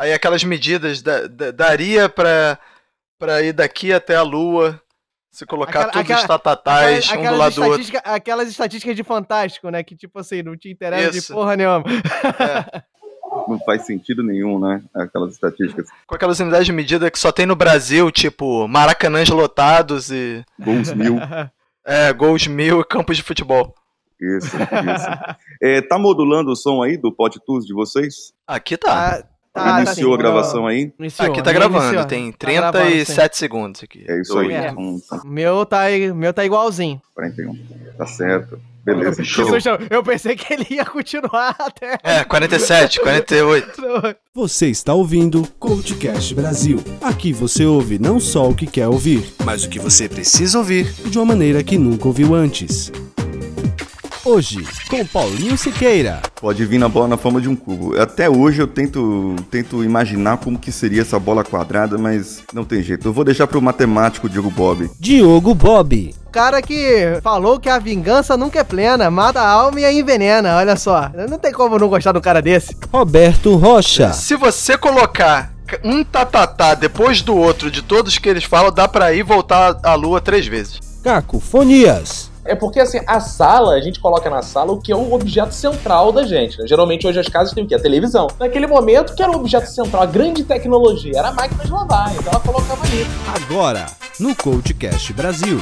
Aí aquelas medidas da, da, daria pra, pra ir daqui até a Lua, se colocar Aquela- todos aquela- os tatatais um do aquelas, lado do outro. aquelas estatísticas de fantástico, né? Que tipo assim, não te interessa Isso. de porra nenhuma. É, Não faz sentido nenhum, né? Aquelas estatísticas. com aquelas unidades de medida que só tem no Brasil, tipo maracanãs lotados e Gols mil. é, gols mil e campos de futebol. Isso, isso. É, tá modulando o som aí do PodTools de vocês? Aqui tá. Tá, tá, Iniciou tá, a gravação aí? Iniciou, aqui tá meu gravando, iniciou. tem Tá gravando, 37 segundos aqui. É isso aí. É. Tá, Meu tá, meu tá igualzinho. 41. Tá certo. Beleza, show. Eu pensei que ele ia continuar até. É, 47, 48. Você está ouvindo Coachcast Brasil. Aqui você ouve não só o que quer ouvir, mas o que você precisa ouvir de uma maneira que nunca ouviu antes. Hoje, com Paulinho Siqueira. Pode vir na bola na forma de um cubo. Até hoje eu tento, tento imaginar como que seria essa bola quadrada, mas não tem jeito. Eu vou deixar pro matemático Diogo Bob. Diogo Bob. Cara que falou que a vingança nunca é plena, mata a alma e a envenena, olha só. Não tem como não gostar do cara desse. Roberto Rocha. Se você colocar um tatatá depois do outro de todos que eles falam, dá pra ir voltar à lua três vezes. Cacofonias. É porque, assim, a sala, a gente coloca na sala o que é o objeto central da gente. Né? Geralmente, hoje as casas têm o quê? A televisão. Naquele momento, que era o objeto central, a grande tecnologia, era a máquina de lavar. Então ela colocava ali. Agora, no Coachcast Brasil.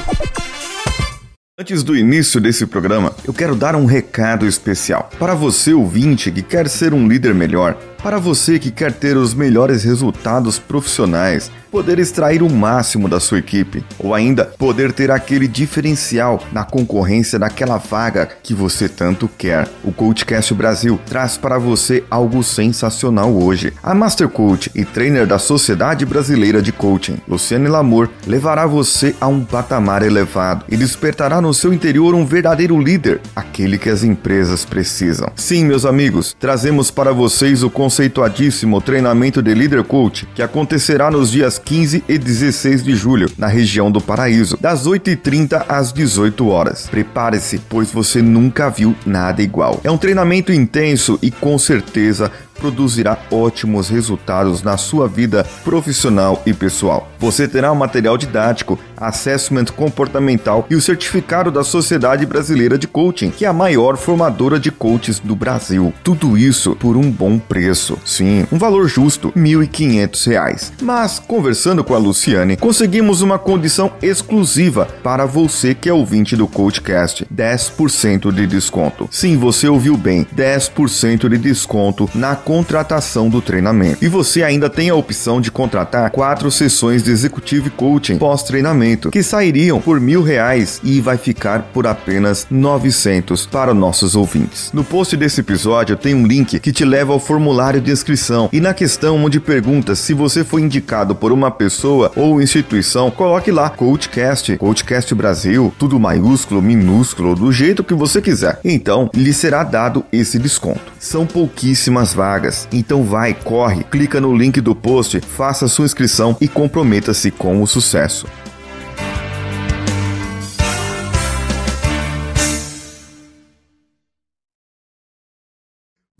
Antes do início desse programa, eu quero dar um recado especial. Para você ouvinte que quer ser um líder melhor, para você que quer ter os melhores resultados profissionais, poder extrair o máximo da sua equipe, ou ainda poder ter aquele diferencial na concorrência daquela vaga que você tanto quer. O Coachcast Brasil traz para você algo sensacional hoje. A Master Coach e trainer da Sociedade Brasileira de Coaching, Luciane Lamour, levará você a um patamar elevado e despertará no seu interior um verdadeiro líder, aquele que as empresas precisam. Sim, meus amigos, trazemos para vocês o conceituadíssimo treinamento de Líder Coach, que acontecerá nos dias 15 e 16 de julho, na região do Paraíso, das 8h30 às 18 horas. Prepare-se, pois você nunca viu nada igual. É um treinamento intenso e com certeza produzirá ótimos resultados na sua vida profissional e pessoal. Você terá o material didático, assessment comportamental e o certificado da Sociedade Brasileira de Coaching, que é a maior formadora de coaches do Brasil. Tudo isso por um bom preço. Sim, um valor justo, 1.500 reais. Mas, conversando com a Luciane, conseguimos uma condição exclusiva para você que é ouvinte do Coachcast: 10% de desconto. Sim, você ouviu bem, 10% de desconto na contratação do treinamento. E você ainda tem a opção de contratar quatro sessões de Executive Coaching pós-treinamento, que sairiam por mil reais e vai ficar por apenas 900 para nossos ouvintes. No post desse episódio tem um link que te leva ao formulário de inscrição e na questão onde pergunta se você foi indicado por uma pessoa ou instituição, coloque lá Coachcast, Coachcast Brasil, tudo maiúsculo, minúsculo, do jeito que você quiser. Então, lhe será dado esse desconto. São pouquíssimas vagas, então vai, corre, clica no link do post, faça sua inscrição e comprometa-se com o sucesso.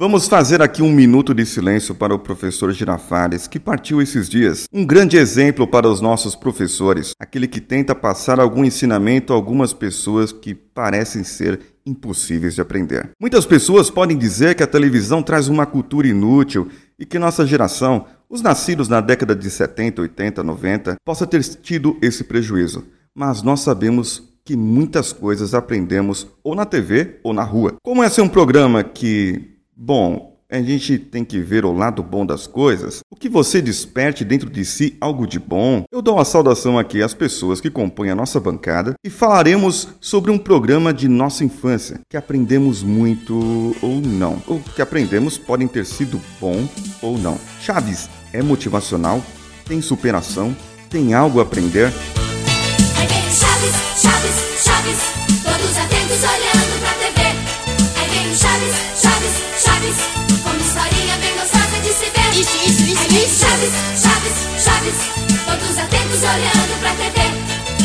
Vamos fazer aqui um minuto de silêncio para o professor Girafales, que partiu esses dias. Um grande exemplo para os nossos professores, aquele que tenta passar algum ensinamento a algumas pessoas que parecem ser impossíveis de aprender. Muitas pessoas podem dizer que a televisão traz uma cultura inútil e que nossa geração, os nascidos na década de 70, 80, 90, possa ter tido esse prejuízo. Mas nós sabemos que muitas coisas aprendemos ou na TV ou na rua. Como esse é um programa que Bom, a gente tem que ver o lado bom das coisas. O que você desperte dentro de si algo de bom. Eu dou uma saudação aqui às pessoas que compõem a nossa bancada e falaremos sobre um programa de nossa infância que aprendemos muito ou não. O que aprendemos podem ter sido bom ou não. Chaves é motivacional, tem superação, tem algo a aprender. Vem Chaves, Chaves, Chaves, todos atentos olhando pra TV. Aí vem Chaves, Chaves, Chaves, Isso, isso, isso, Aí vem o Chaves, Chaves, Chaves, todos atentos olhando pra TV.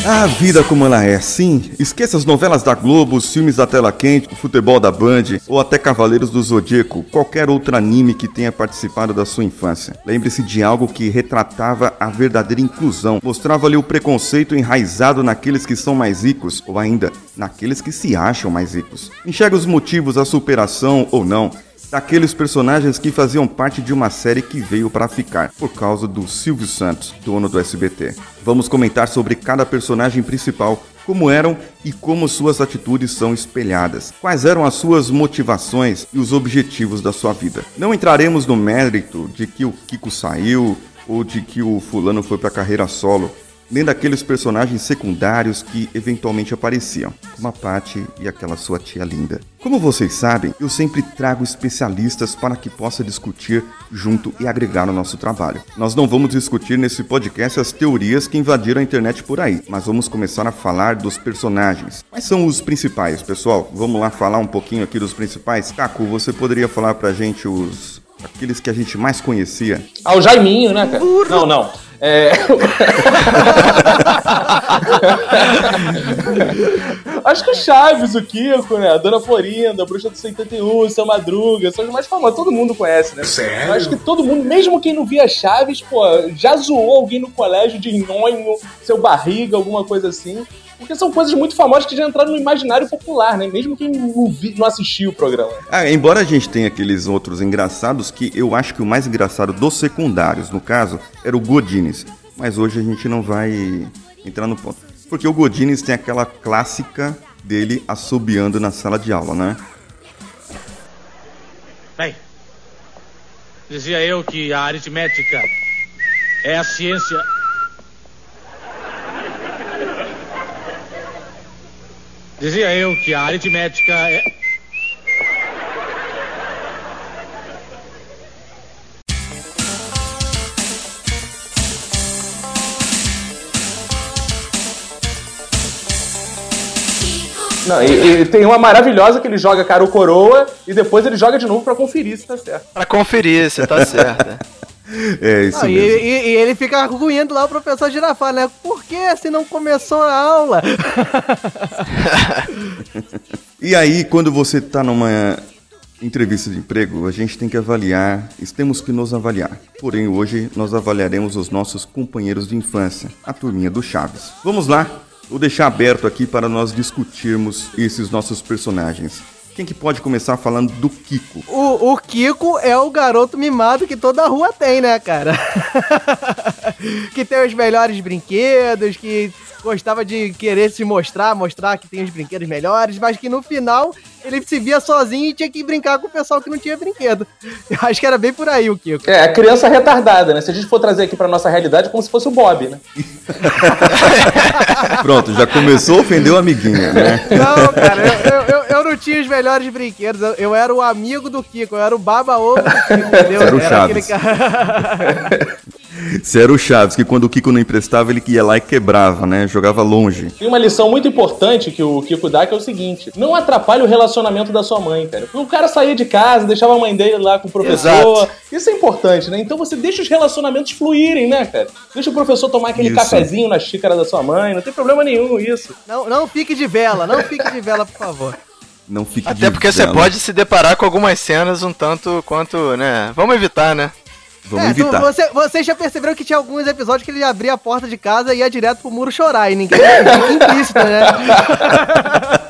A vida como ela é, sim. Esqueça as novelas da Globo, os filmes da tela quente, o futebol da Band ou até Cavaleiros do Zodíaco, qualquer outro anime que tenha participado da sua infância. Lembre-se de algo que retratava a verdadeira inclusão, mostrava-lhe o preconceito enraizado naqueles que são mais ricos ou ainda naqueles que se acham mais ricos. Enxerga os motivos, a superação ou não daqueles personagens que faziam parte de uma série que veio para ficar, por causa do Silvio Santos, dono do SBT. Vamos comentar sobre cada personagem principal, como eram e como suas atitudes são espelhadas, quais eram as suas motivações e os objetivos da sua vida. Não entraremos no mérito de que o Kiko saiu ou de que o fulano foi para carreira solo, nem daqueles personagens secundários que eventualmente apareciam, como a Patty e aquela sua tia linda. Como vocês sabem, eu sempre trago especialistas para que possa discutir junto e agregar no nosso trabalho. Nós não vamos discutir nesse podcast as teorias que invadiram a internet por aí, mas vamos começar a falar dos personagens. Quais são os principais, pessoal? Vamos lá falar um pouquinho aqui dos principais? Caco, você poderia falar pra gente os aqueles que a gente mais conhecia? Ah, o Jaiminho, né, cara? Não, não. É... Acho que o Chaves, o Kiko, né? A Dona Florinda, a Bruxa do 71, o Seu Madruga, são os mais famosos, todo mundo conhece, né? Sério? Acho que todo mundo, mesmo quem não via Chaves, pô, já zoou alguém no colégio de nhonho, seu barriga, alguma coisa assim. Porque são coisas muito famosas que já entraram no imaginário popular, né? Mesmo quem não, vi, não assistiu o programa. Ah, embora a gente tenha aqueles outros engraçados, que eu acho que o mais engraçado dos secundários, no caso, era o Godines. Mas hoje a gente não vai entrar no ponto. Porque o Godines tem aquela clássica dele assobiando na sala de aula, né? Bem, dizia eu que a aritmética é a ciência. Dizia eu que a aritmética é. Não, e, e tem uma maravilhosa que ele joga cara ou coroa e depois ele joga de novo pra conferir se tá certo. Pra conferir se tá certo. É isso Ah, e, mesmo. e- e ele fica arguindo lá o professor Girafá, né? Por que se não começou a aula? E aí, quando você está numa entrevista de emprego, a gente tem que avaliar, temos que nos avaliar. Porém, hoje nós avaliaremos os nossos companheiros de infância, a turminha do Chaves. Vamos lá, vou deixar aberto aqui para nós discutirmos esses nossos personagens. Quem que pode começar falando do Kiko? O, o Kiko é o garoto mimado que toda rua tem, né, cara? que tem os melhores brinquedos, que gostava de querer se mostrar, mostrar que tem os brinquedos melhores, mas que no final ele se via sozinho e tinha que brincar com o pessoal que não tinha brinquedo. Eu acho que era bem por aí o Kiko. É, a criança retardada, né? Se a gente for trazer aqui pra nossa realidade, é como se fosse o Bob, né? Pronto, já começou a ofender o amiguinho, né? Não, cara, eu, eu, eu- eu não tinha os melhores brinquedos. Eu, eu era o amigo do Kiko, eu era o baba-ovo do Kiko, entendeu? Era o aquele Chaves. cara. Você era o Chaves, que quando o Kiko não emprestava, ele ia lá e quebrava, né? Jogava longe. Tem uma lição muito importante que o Kiko dá, que é o seguinte: não atrapalhe o relacionamento da sua mãe, cara. O cara saía de casa, deixava a mãe dele lá com o professor. Exato. Isso é importante, né? Então você deixa os relacionamentos fluírem, né, cara? Deixa o professor tomar aquele Isso. cafezinho na xícara da sua mãe, não tem problema nenhum isso. Não, não fique de vela, não fique de vela, por favor. Não fique Até de porque você vela. pode se deparar com algumas cenas um tanto quanto, né? Vamos evitar, né? Vamos É, tu- evitar. você, vocês já perceberam que tinha alguns episódios que ele abria a porta de casa e ia direto pro muro chorar e ninguém fica implícito, né?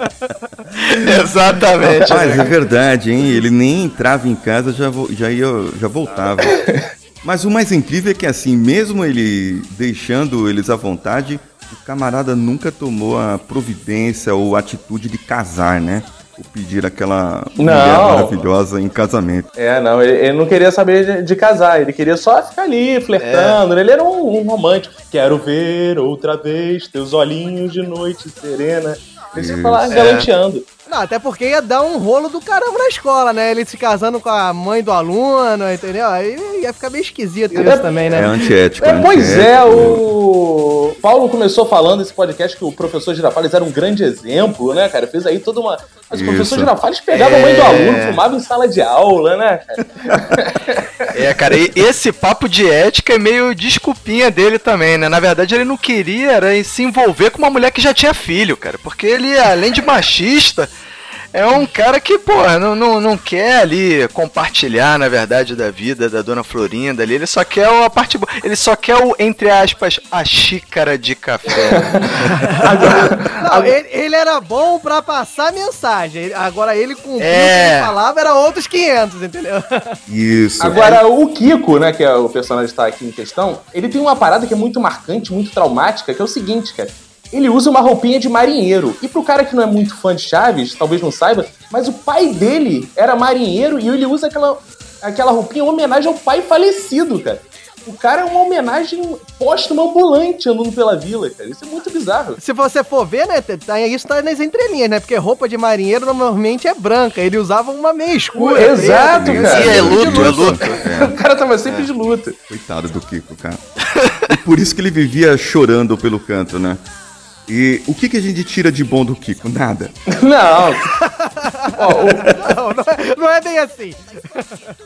Exatamente. Rapaz, é verdade, hein? Ele nem entrava em casa, já, já, ia, já voltava. Mas o mais incrível é que, assim, mesmo ele deixando eles à vontade, o camarada nunca tomou a providência ou atitude de casar, né? Ou pedir aquela mulher Não. maravilhosa em casamento. É, não, ele, ele não queria saber de, de casar, ele queria só ficar ali, flertando. Ele era um, um romântico. Quero ver outra vez teus olhinhos de noite serena. Ele sempre lá Isso. galanteando. Não, até porque ia dar um rolo do caramba na escola, né? Ele se casando com a mãe do aluno, entendeu? Aí ia ficar meio esquisito isso também, É né? antiético. É, pois é, antiético. o. Paulo começou falando esse podcast que o professor Girafales era um grande exemplo, né, cara? Fez aí toda uma. Mas o professor. Girafales pegava a mãe do aluno, fumava em sala de aula, né, cara? É, cara, e esse papo de ética é meio desculpinha dele também, né? Na verdade, ele não queria era se envolver com uma mulher que já tinha filho, cara. Porque ele, além de machista, é um cara que, pô, não, não, não quer ali compartilhar, na verdade, da vida da dona Florinda ali. Ele só quer a parte boa. Ele só quer o, entre aspas, a xícara de café. Não, ele, ele era bom pra passar mensagem. Agora ele cumpriu o que É. ele falava, era outros 500, entendeu? Isso. Agora, o Kiko, né, que é o personagem que tá aqui em questão, ele tem uma parada que é muito marcante, muito traumática, que é o seguinte, cara. Ele usa uma roupinha de marinheiro. E pro cara que não é muito fã de Chaves, talvez não saiba, mas o pai dele era marinheiro e ele usa aquela, aquela roupinha em homenagem ao pai falecido, cara. O cara é uma homenagem póstuma ambulante andando pela vila, cara. Isso é muito bizarro. Se você for ver, né, tá, isso tá nas entrelinhas, né? Porque roupa de marinheiro normalmente é branca. Ele usava uma meia escura. Exato, preta, cara. Sim, é luto, é luto. É, O cara tava sempre de luta. coitado do Kiko, cara. E por isso que ele vivia chorando pelo canto, né? E o que, que a gente tira de bom do Kiko? Nada. Não. Ó, o, Não, não é, não é bem assim.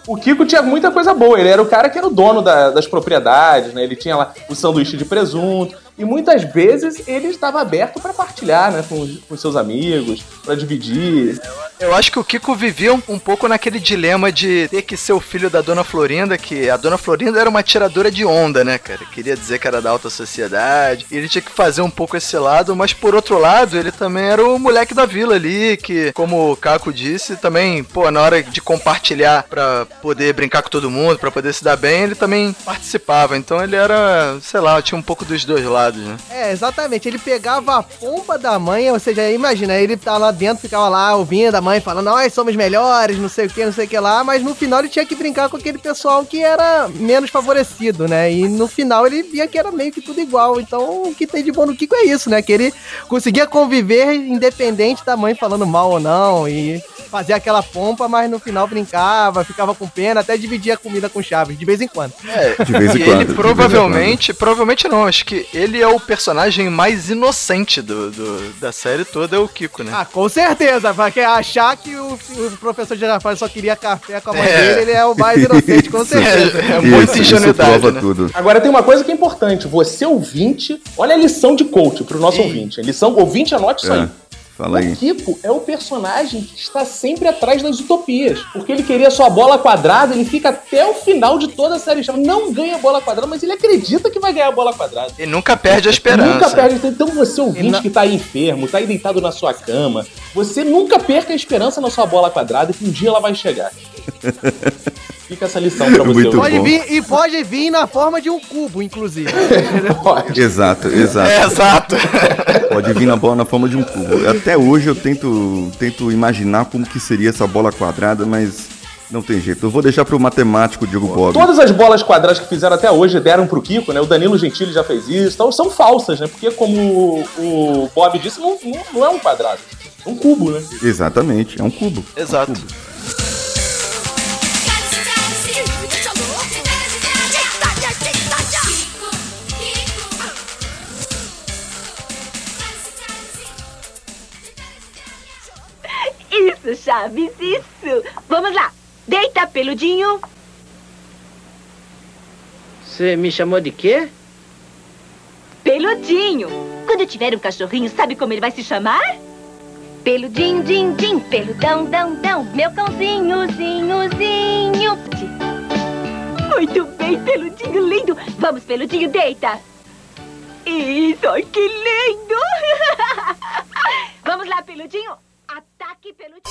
O Kiko tinha muita coisa boa. Ele era o cara que era o dono da- das propriedades, né? Ele tinha lá o sanduíche de presunto. E muitas vezes ele estava aberto para partilhar, né? Com, com seus amigos, para dividir. Eu acho que o Kiko vivia um, um pouco naquele dilema de ter que ser o filho da Dona Florinda, que a Dona Florinda era uma tiradora de onda, né, cara? Queria dizer que era da alta sociedade. E ele tinha que fazer um pouco esse lado, mas por outro lado, ele também era o moleque da vila ali, que, como o Caco disse, também, pô, na hora de compartilhar pra poder brincar com todo mundo, pra poder se dar bem, ele também participava. Então ele era, sei lá, tinha um pouco dos dois lados, né? É, exatamente. Ele pegava a pompa da mãe, ou seja, imagina, ele tá lá dentro, ficava lá ouvindo a mãe falando, nós somos melhores, não sei o que, não sei o que lá, mas no final ele tinha que brincar com aquele pessoal que era menos favorecido, né? E no final ele via que era meio que tudo igual. Então o que tem de bom no Kiko é isso, né? Que ele conseguia conviver independente da mãe falando mal ou não, e fazia aquela pompa, mas no final brincava, ficava com pena, até dividia a comida com Chaves, de vez em quando. É, De vez em quando, ele provavelmente, provavelmente não, acho que ele é o personagem mais inocente do, do- da série toda, é o Kiko, né? Ah, com certeza, porque achar que o, o professor Girafales só queria café com a mãe É. dele, ele é o mais inocente, com Isso. certeza. É muita isso, ingenuidade, Isso prova né? tudo. Agora tem uma coisa que é importante. Você ouvinte, olha a lição de coach pro nosso ouvinte. A lição ouvinte, anote isso É, aí. Fala aí. O Kiko é o personagem que está sempre atrás das utopias. Porque ele queria sua bola quadrada, ele fica até o final de toda a série. Não ganha a bola quadrada, mas ele acredita que vai ganhar a bola quadrada. Ele nunca perde a esperança. Nunca perde. Então você ouvinte não- que tá aí enfermo, tá aí deitado na sua cama, você nunca perca a esperança na sua bola quadrada que um dia ela vai chegar. Fica essa lição pra você. Muito. Pode bom. vir, e pode vir na forma de um cubo, inclusive. Pode. Exato, exato. É, exato. Pode vir na bola na forma de um cubo. Até hoje eu tento, tento imaginar como que seria essa bola quadrada, mas não tem jeito. Eu vou deixar pro matemático Diego Bob. Todas as bolas quadradas que fizeram até hoje deram pro Kiko, né? O Danilo Gentili já fez isso. Então são falsas, né? Porque, como o o Bob disse, não, não, não é um quadrado. É um cubo, né? Exatamente, é um cubo. Exato. Isso, Chaves, isso. Vamos lá. Deita, peludinho. Você me chamou de quê? Peludinho. Quando eu tiver um cachorrinho, sabe como ele vai se chamar? Peludinho, din, din, peludão, dão, dão. Meu cãozinho, zinho, zinho. Muito bem, peludinho lindo. Vamos, peludinho, deita. Isso, que lindo. Vamos lá, peludinho. Ataque, peludinho.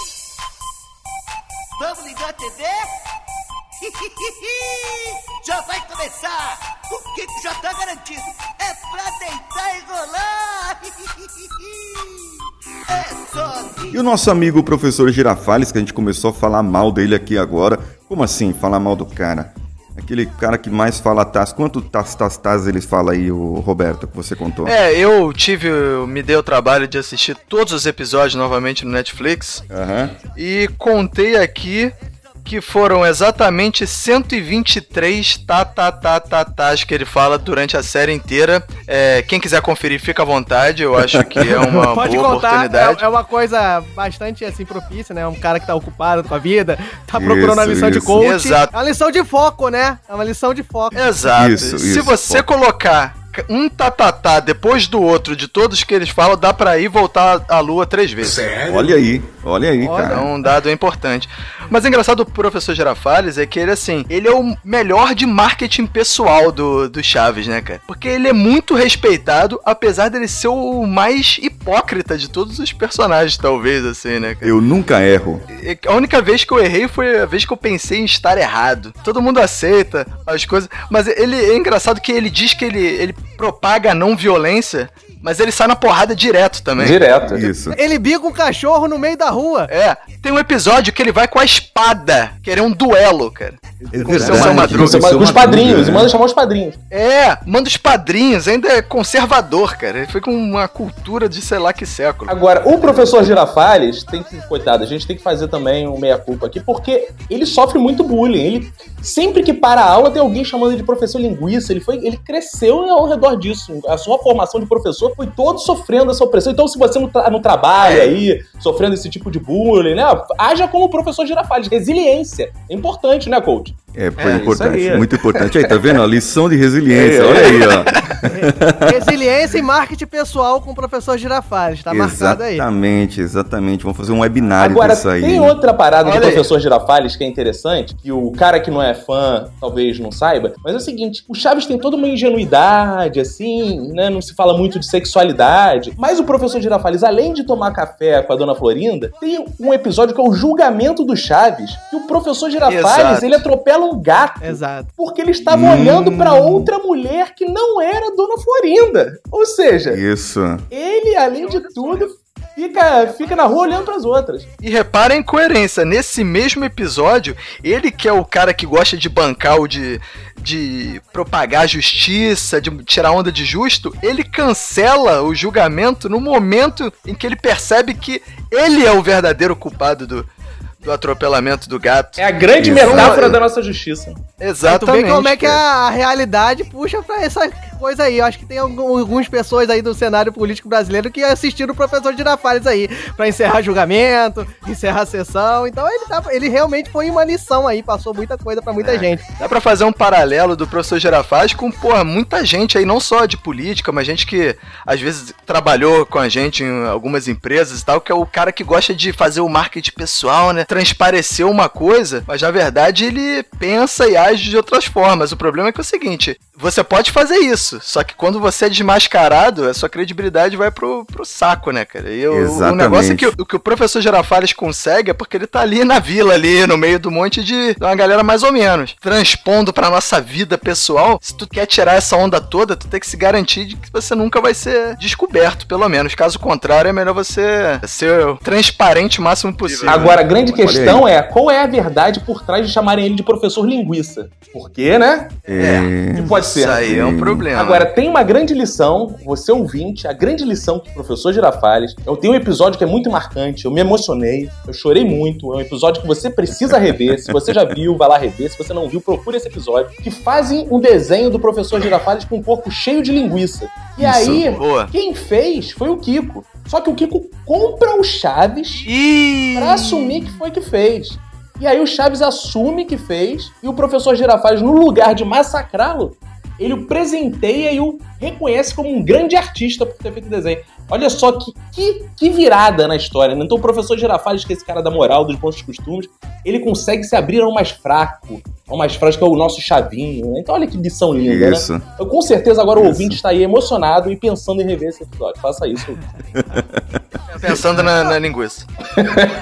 Vamos ligar a TV? já vai começar! O Kiko já tá garantido! É pra deitar e rolar! é só E o nosso amigo professor Girafales, que a gente começou a falar mal dele aqui agora. Como assim, falar mal do cara? Aquele cara que mais fala tas. Quanto tas, tas, tas ele fala aí, o Roberto, que você contou? É, eu tive, me dei o trabalho de assistir todos os episódios novamente no Netflix Aham. e contei aqui que foram exatamente 123 tá, tá, tá, tá, tás que ele fala durante a série inteira. É, quem quiser conferir, fica à vontade. Eu acho que é uma Pode boa contar, oportunidade. é, é uma coisa bastante assim propícia, né? Um cara que tá ocupado com a vida, tá procurando uma Isso, lição de isso. coach. Exato. É uma lição de foco, né? É uma lição de foco. Exato. Isso, Se isso, você pô. colocar um tatatá depois do outro de todos que eles falam, dá pra ir voltar à lua três vezes. Olha aí, olha aí, Olha, cara. é um dado importante. Mas o engraçado do professor Girafales é que ele, assim, ele é o melhor de marketing pessoal do, do Chaves, né, cara? Porque ele é muito respeitado, apesar dele ser o mais hipócrita de todos os personagens, talvez, assim, né, cara? Eu nunca erro. E A única vez que eu errei foi a vez que eu pensei em estar errado. Todo mundo aceita as coisas, mas ele é engraçado que ele diz que ele, ele propaga não violência, mas ele sai na porrada direto também. Direto. Isso. Ele bica um cachorro no meio da rua. É, tem um episódio que ele vai com a espada querer um duelo, cara. É Com o seu Madruga. Com, os padrinhos, e manda chamar os padrinhos. É, manda os padrinhos, ainda é conservador, cara. Ele foi com uma cultura de sei lá que século. Agora, o professor Girafales tem que, coitado, a gente tem que fazer também um meia-culpa aqui, porque ele sofre muito bullying. Ele, sempre que para a aula, tem alguém chamando ele de professor linguiça. Ele, foi, ele cresceu ao redor disso. A sua formação de professor foi todo sofrendo essa opressão. Então, se você não, tra não trabalha aí, sofrendo esse tipo de bullying, né? Haja como o professor Girafales. Resiliência. É importante, né, coach? É, foi É, importante, isso aí. muito importante. Aí, tá vendo? A lição de resiliência, olha aí, ó. Resiliência e marketing pessoal com o professor Girafales. Tá marcado aí. Exatamente, exatamente. Vamos fazer um webinário Agora, disso aí. tem outra parada Olha do aí. professor Girafales que é interessante, que o cara que não é fã talvez não saiba, mas é o seguinte, o Chaves tem toda uma ingenuidade, assim, né, não se fala muito de sexualidade, mas o professor Girafales, além de tomar café com a dona Florinda, tem um episódio que é o julgamento do Chaves, que o professor Girafales, Exato. ele atropela um gato. Exato. Porque ele estava Hum. olhando pra outra mulher que não era Dona Florinda. Ou seja, Isso. ele, além de tudo, fica, fica na rua olhando pras outras. E repara a incoerência. Nesse mesmo episódio, ele que é o cara que gosta de bancar o de, de propagar a justiça, de tirar onda de justo, ele cancela o julgamento no momento em que ele percebe que ele é o verdadeiro culpado do, do atropelamento do gato. É a grande Isso. metáfora da nossa justiça. Tu Exatamente. vê como é que a realidade puxa pra essa coisa aí. Eu acho que tem algum- algumas pessoas aí do cenário político brasileiro que assistiram o professor Girafales aí pra encerrar julgamento, encerrar a sessão. Então ele, tá, ele realmente foi uma lição aí, passou muita coisa pra muita É. gente. Dá pra fazer um paralelo do professor Girafaz com, porra, muita gente aí, não só de política, mas gente que às vezes trabalhou com a gente em algumas empresas e tal, que é o cara que gosta de fazer o marketing pessoal, né? Transparecer uma coisa, mas na verdade ele pensa e age de outras formas. O problema é que é o seguinte: você pode fazer isso, só que quando você é desmascarado, a sua credibilidade vai pro, pro saco, né, cara? E o, o negócio é que o que o professor Girafales consegue é porque ele tá ali na vila, ali, no meio do monte de de uma galera mais ou menos. Transpondo pra nossa vida pessoal, se tu quer tirar essa onda toda, tu tem que se garantir de que você nunca vai ser descoberto, pelo menos. Caso contrário, é melhor você ser transparente o máximo possível. Agora, a grande questão é qual é a verdade por trás de chamarem ele de professor linguiça? Por quê, né? É. Que pode ser. Isso aí é um problema. Agora, tem uma grande lição, você ouvinte, a grande lição que o professor Girafales. Eu tenho um episódio que é muito marcante, eu me emocionei, eu chorei muito. É um episódio que você precisa rever. Se você já viu, vai lá rever. Se você não viu, procure esse episódio. Que fazem um desenho do professor Girafales com um corpo cheio de linguiça. E Isso. aí, Boa. quem fez foi o Kiko. Só que o Kiko compra o Chaves E pra assumir que foi que fez. E aí o Chaves assume que fez, e o professor Girafales, no lugar de massacrá-lo, ele o presenteia e o reconhece como um grande artista por ter feito o desenho. Olha só que, que, que virada na história. né? Então o professor Girafales, que é esse cara da moral, dos bons costumes, ele consegue se abrir ao mais fraco, ao mais fraco que é o nosso chavinho. né? Então olha que lição linda, Isso. né? Eu, com certeza agora o Isso. ouvinte está aí emocionado e pensando em rever esse episódio. Faça isso. pensando na, na linguiça.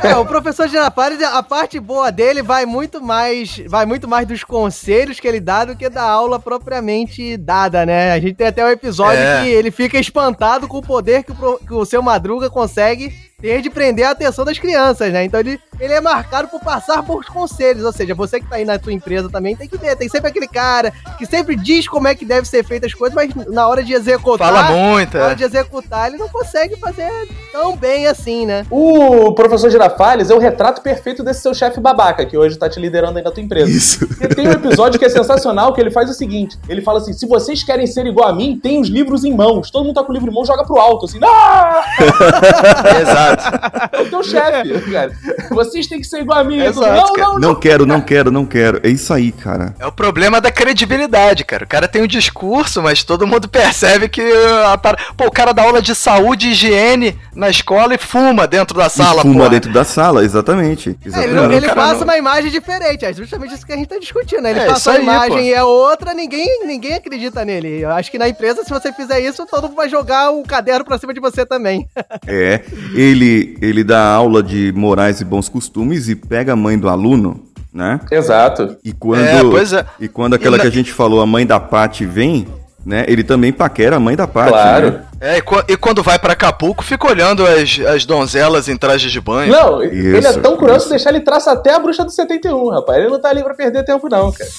É, o professor Girafales, a parte boa dele vai muito mais, vai muito mais dos conselhos que ele dá do que da aula propriamente dada, né? A gente tem até um episódio É. que ele fica espantado com o poder que o, que o seu Madruga consegue ter de prender a atenção das crianças, né? Então ele ele é marcado por passar por conselhos. Ou seja, você que tá aí na tua empresa também tem que ver. Tem sempre aquele cara que sempre diz como é que deve ser feitas as coisas, mas na hora de executar. Fala muito, Na hora é. de executar, ele não consegue fazer tão bem assim, né? O professor Girafales é o retrato perfeito desse seu chefe babaca, que hoje tá te liderando aí na tua empresa. Isso. E tem um episódio que é sensacional, que ele faz o seguinte: ele fala assim: se vocês querem ser igual a mim, tem os livros em mãos. Todo mundo tá com o livro em mão, joga pro alto, assim. Ah! Exato. É o teu chefe, cara. Vocês têm que ser igual a mim. Exato, não, não, não. Não quero, não quero, não quero. É isso aí, cara. É o problema da credibilidade, cara. O cara tem um discurso, mas todo mundo percebe que. a Pô, o cara dá aula de saúde e higiene na escola e fuma dentro da sala, e fuma porra. dentro da sala, exatamente. É, ele, exatamente. não- ele cara passa não- uma imagem diferente, é justamente isso que a gente tá discutindo, né? Ele É, passa uma aí, imagem pô. e é outra, ninguém, ninguém acredita nele. Eu acho que na empresa, se você fizer isso, todo mundo vai jogar o caderno pra cima de você também. É, ele, ele dá aula de morais e bons costumes e pega a mãe do aluno, né? Exato. E quando, É, pois é. e quando aquela E na- que a gente falou, a mãe da Paty vem, né? Ele também paquera a mãe da Paty, Claro. né? É, e, qu- e quando vai pra Acapulco, fica olhando as, as donzelas em trajes de banho. Não, ele é Isso, tão curioso isso. deixar ele traça até a bruxa do 71, rapaz. Ele não tá ali pra perder tempo, não, cara.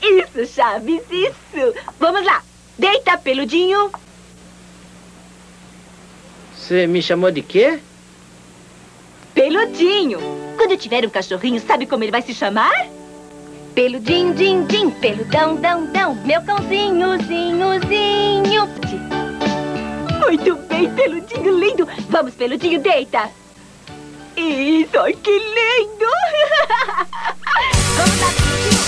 Isso, Chaves, isso. Vamos lá. Deita, peludinho. Você me chamou de quê? Peludinho. Quando tiver um cachorrinho, sabe como ele vai se chamar? Peludinho, din, din, peludão, dão, dão. Meu cãozinho, zinho, zinho. Muito bem, peludinho lindo. Vamos, peludinho, deita. Isso, que lindo. Vamos lá, peludinho.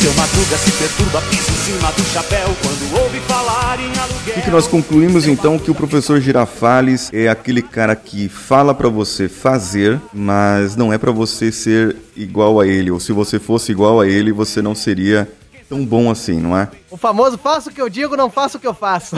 Seu Madruga se perturba, cima do chapéu quando ouve falar em aluguel. O que, nós concluímos então que o professor Girafales é aquele cara que fala pra você fazer, mas não é pra você ser igual a ele. Ou se você fosse igual a ele, você não seria tão bom assim, não é? O famoso faço o que eu digo, não faço o que eu faço.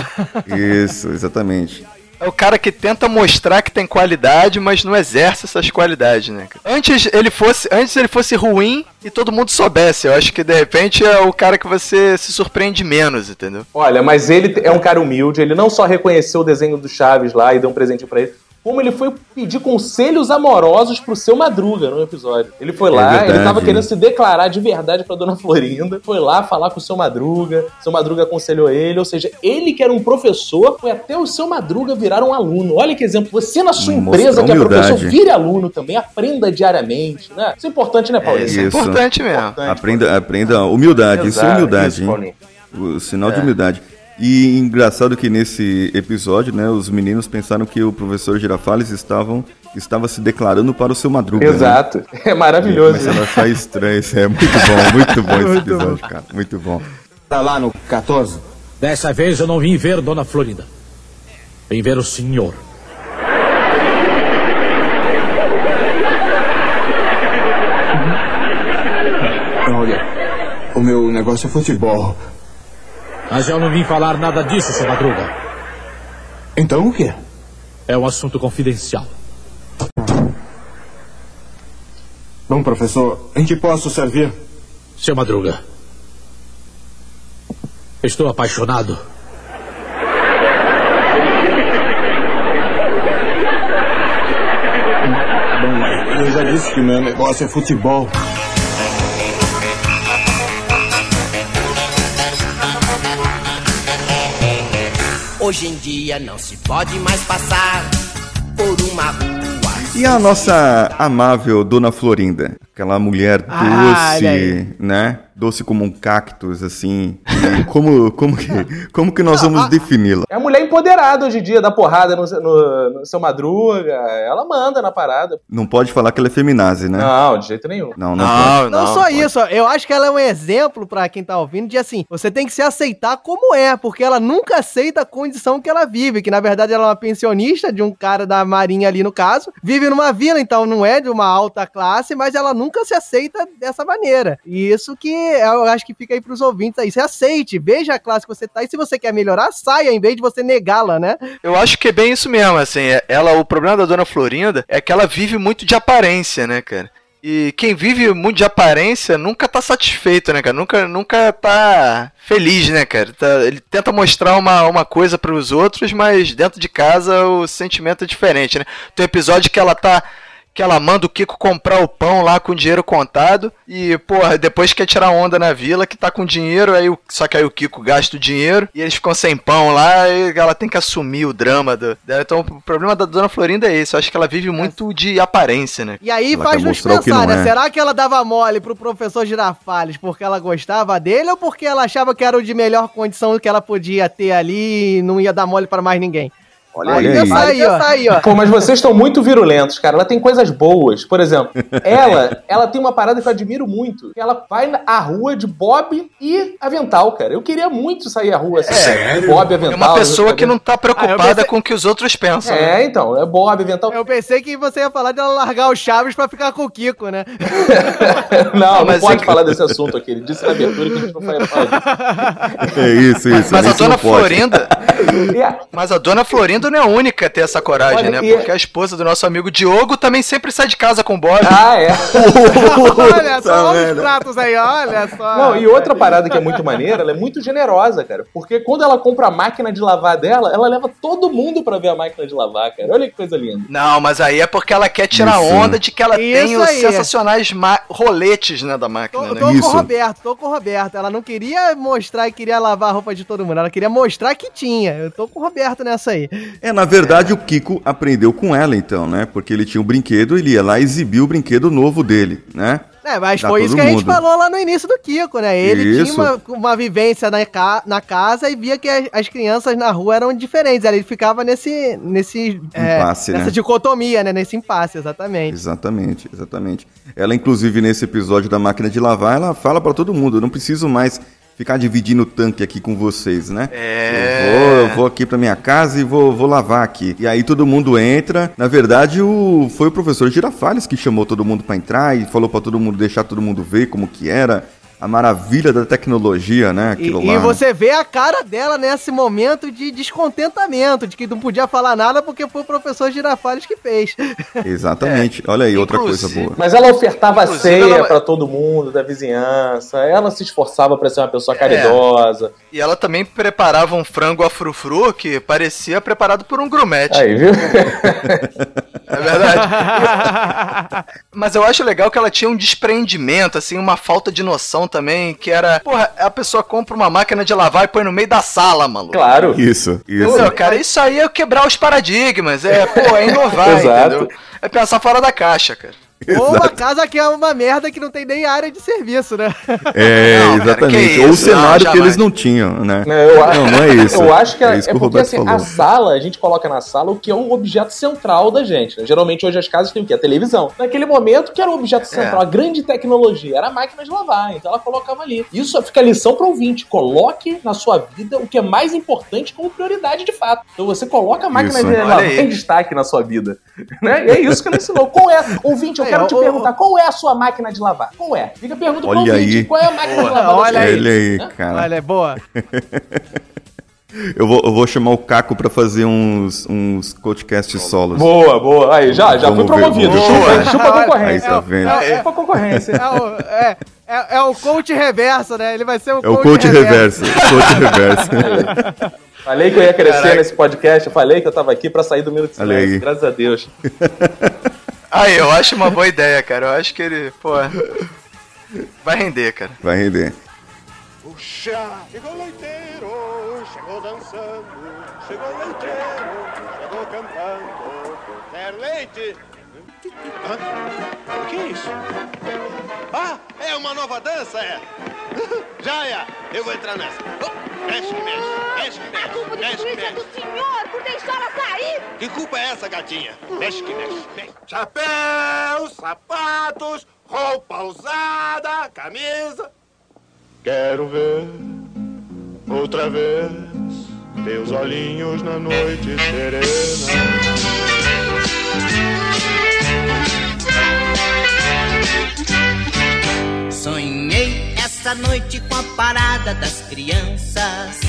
Isso, exatamente. É o cara que tenta mostrar que tem qualidade, mas não exerce essas qualidades, né? Antes ele fosse, antes ele fosse ruim e todo mundo soubesse. Eu acho que de repente é o cara que você se surpreende menos, entendeu? Olha, mas ele é um cara humilde, ele não só reconheceu o desenho do Chaves lá e deu um presente pra ele, como ele foi pedir conselhos amorosos pro seu Madruga no episódio. Ele foi É lá, verdade. ele tava querendo se declarar de verdade pra dona Florinda, foi lá falar com o seu Madruga, seu Madruga aconselhou ele, ou seja, ele que era um professor, foi até o seu Madruga virar um aluno. Olha que exemplo, você na sua empresa que é humildade. professor, vire aluno também, aprenda diariamente, né? Isso é importante, né, Paulinho? Isso é importante mesmo. Aprenda, aprenda humildade, isso é humildade, isso, hein? O sinal de É. humildade. E engraçado que nesse episódio, né, os meninos pensaram que o professor Girafales estavam, estava se declarando para o seu Madruga. né? Exato. É maravilhoso. Começaram a achar estranho, isso é muito bom, muito bom esse episódio, cara, muito bom. Tá lá no 14. Dessa vez eu não vim ver Dona Florinda. Vim ver o senhor. Olha, o meu negócio é futebol. Mas eu não vim falar nada disso, seu Madruga. Então o quê? É um assunto confidencial. Bom, professor, em que posso servir? Seu Madruga. Estou apaixonado. Bom, eu já disse que meu negócio é futebol. Hoje em dia não se pode mais passar por uma rua. E a nossa amável Dona Florinda? Aquela mulher Ah, doce, aí. né? Doce como um cactus, assim. Como, como, que, como que nós vamos defini-la? É a mulher empoderada hoje em dia, dá porrada no, no- no seu madruga. Ela manda na parada. Não pode falar que ela é feminazi, né? Não, de jeito nenhum. Não, não, pode. Não, só isso, ó, eu acho que ela é um exemplo pra quem tá ouvindo de assim, você tem que se aceitar como é, porque ela nunca aceita a condição que ela vive, que na verdade ela é uma pensionista de um cara da marinha ali no caso, vive numa vila, então não é de uma alta classe, mas ela nunca se aceita dessa maneira. E isso que eu acho que fica aí pros ouvintes aí, se aceite, veja a classe que você tá e se você quer melhorar, saia em vez de você negá-la, né? Eu acho que é bem isso mesmo, assim, é- ela, o problema da Dona Florinda é que ela vive muito de aparência, né, cara? E quem vive muito de aparência nunca tá satisfeito, né, cara? Nunca, nunca tá feliz, né, cara? Tá- ele tenta mostrar uma, uma coisa pros outros, mas dentro de casa o sentimento é diferente, né? Tem um episódio que ela tá. Que ela manda o Kiko comprar o pão lá com dinheiro contado. E, porra, depois quer tirar onda na vila que tá com dinheiro, aí o- só que aí o Kiko gasta o dinheiro e eles ficam sem pão lá e ela tem que assumir o drama do, dela. Então o problema da Dona Florinda é esse. Eu acho que ela vive muito de aparência, né? E aí Ela faz nos pensar, né? é. Será que ela dava mole pro professor Girafales porque ela gostava dele ou porque ela achava que era o de melhor condição que ela podia ter ali e não ia dar mole pra mais ninguém? Olha aí. pensar aí, ó. aí, ó. Pô, mas vocês estão muito virulentos, cara. Ela tem coisas boas. Por exemplo, ela, ela tem uma parada que eu admiro muito. que Ela vai na- à rua de Bob e avental, cara. Eu queria muito sair à rua assim. Bob, avental. É uma pessoa que não tá Ah, preocupada pensei- com o que os outros pensam. né? É, então, é Bob, avental. Eu pensei que você ia falar dela largar o Chaves pra ficar com o Kiko, né? Não, não mas pode é- falar desse assunto aqui. Ele disse na abertura que a gente não vai falar disso. É isso, isso. Mas a isso não Dona. Florinda. Mas a Dona Florinda não é a única a ter essa coragem, Olha, né? e- Porque a esposa do nosso amigo Diogo também sempre sai de casa com o Bob. Ah, é. olha só, olha os pratos aí, olha só. Não, e outra parada que é muito maneira, ela é muito generosa, cara. Porque quando ela compra a máquina de lavar dela, ela leva todo mundo pra ver a máquina de lavar, cara. Olha que coisa linda. Não, mas aí é porque ela quer tirar Isso. onda de que ela Isso tem os aí. sensacionais roletes, né, da máquina, Tô, né? tô com Isso. o Roberto, tô com o Roberto. Ela não queria mostrar e queria lavar a roupa de todo mundo. Ela queria mostrar que tinha. Eu tô com o Roberto nessa aí. É, na verdade, o Kiko aprendeu com ela, então, né? Porque ele tinha um brinquedo, ele ia lá e exibia o brinquedo novo dele, né? É, mas Dá foi isso que a gente mundo. falou lá no início do Kiko, né? Ele Isso. tinha uma, uma vivência na, ca- na casa e via que as, as crianças na rua eram diferentes. Ele ficava nesse. nesse é, Impasse, nessa né? dicotomia, né? Nesse impasse, exatamente. Exatamente, exatamente. Ela, inclusive, nesse episódio da máquina de lavar, ela fala pra todo mundo: eu não preciso mais ficar dividindo o tanque aqui com vocês, né? É. Eu vou, eu vou aqui pra minha casa e vou, vou lavar aqui. E aí todo mundo entra. Na verdade, o, foi o professor Girafales que chamou todo mundo pra entrar e falou pra todo mundo deixar todo mundo ver como que era. A maravilha da tecnologia, né? E, Aquilo e lá. você vê a cara dela nesse momento de descontentamento, de que não podia falar nada porque foi o professor Girafales que fez. Exatamente. Olha aí, outra coisa boa. Mas ela ofertava Inclusive, ceia ela- pra todo mundo, da vizinhança. Ela se esforçava pra ser uma pessoa caridosa. E ela também preparava um frango a frufru que parecia preparado por um grumete. Aí, viu? É verdade. Mas eu acho legal que ela tinha um desprendimento, assim, uma falta de noção também, que era, porra, a pessoa compra uma máquina de lavar e põe no meio da sala, maluco. Claro. Isso, isso. Cara? Isso aí é quebrar os paradigmas, é, pô, é inovar, Exato. entendeu? É pensar fora da caixa, cara. Ou uma casa que é uma merda que não tem nem área de serviço, né? É, Não, cara, exatamente. que Ou o cenário Não, que eles não tinham, né? Não, eu, a- Não, não é isso. Eu acho que é, isso é que o porque assim, falou. a sala, a gente coloca na sala o que é o objeto central da gente. né? Geralmente hoje as casas têm o quê? A televisão. Naquele momento, que era o objeto central, É. a grande tecnologia, era a máquina de lavar. Então ela colocava ali. Isso fica a lição para ouvinte. Coloque na sua vida o que é mais importante como prioridade de fato. Então você coloca a máquina Isso. de lavar em destaque na sua vida. Né? E é isso que ela ensinou. Qual é? Ouvinte, eu É, quero te perguntar, qual é a sua máquina de lavar? Qual é? Fica a pergunta pro Olha ouvinte. aí. Qual é a máquina de lavar? Olha aí. Ele aí, cara. Olha, é boa. Eu vou, eu vou chamar o Caco pra fazer uns, uns podcast solos. Boa, boa. Aí, já, já Vamos ver, promovido. Chupa, chupa a Aí concorrência. tá vendo? É, chupa a concorrência. É o, é, é, é o coach reverso, né? Ele vai ser o É o coach reverso. Coach reverso. Falei que eu ia crescer Caraca. nesse podcast. Eu falei que eu tava aqui pra sair do Minuto de Olha Silêncio. aí. Graças a Deus. Aí, eu acho uma boa ideia, cara. Eu acho que ele, pô, vai render, cara. Vai render. Puxa, chegou o leiteiro, chegou dançando, chegou o leiteiro, chegou cantando, quer leite. Hã? O que é isso? Ah, é uma nova dança, é? Já é, eu vou entrar nessa. Oh, mexe que mexe, mexe que A culpa mexe, de mexe tudo isso é mexe. do senhor por deixá-la sair. Que culpa é essa, gatinha? Mexe que mexe. mexe. Chapéus, sapatos, roupa usada, camisa. Quero ver outra vez teus olhinhos na noite serena. Noite com a parada das crianças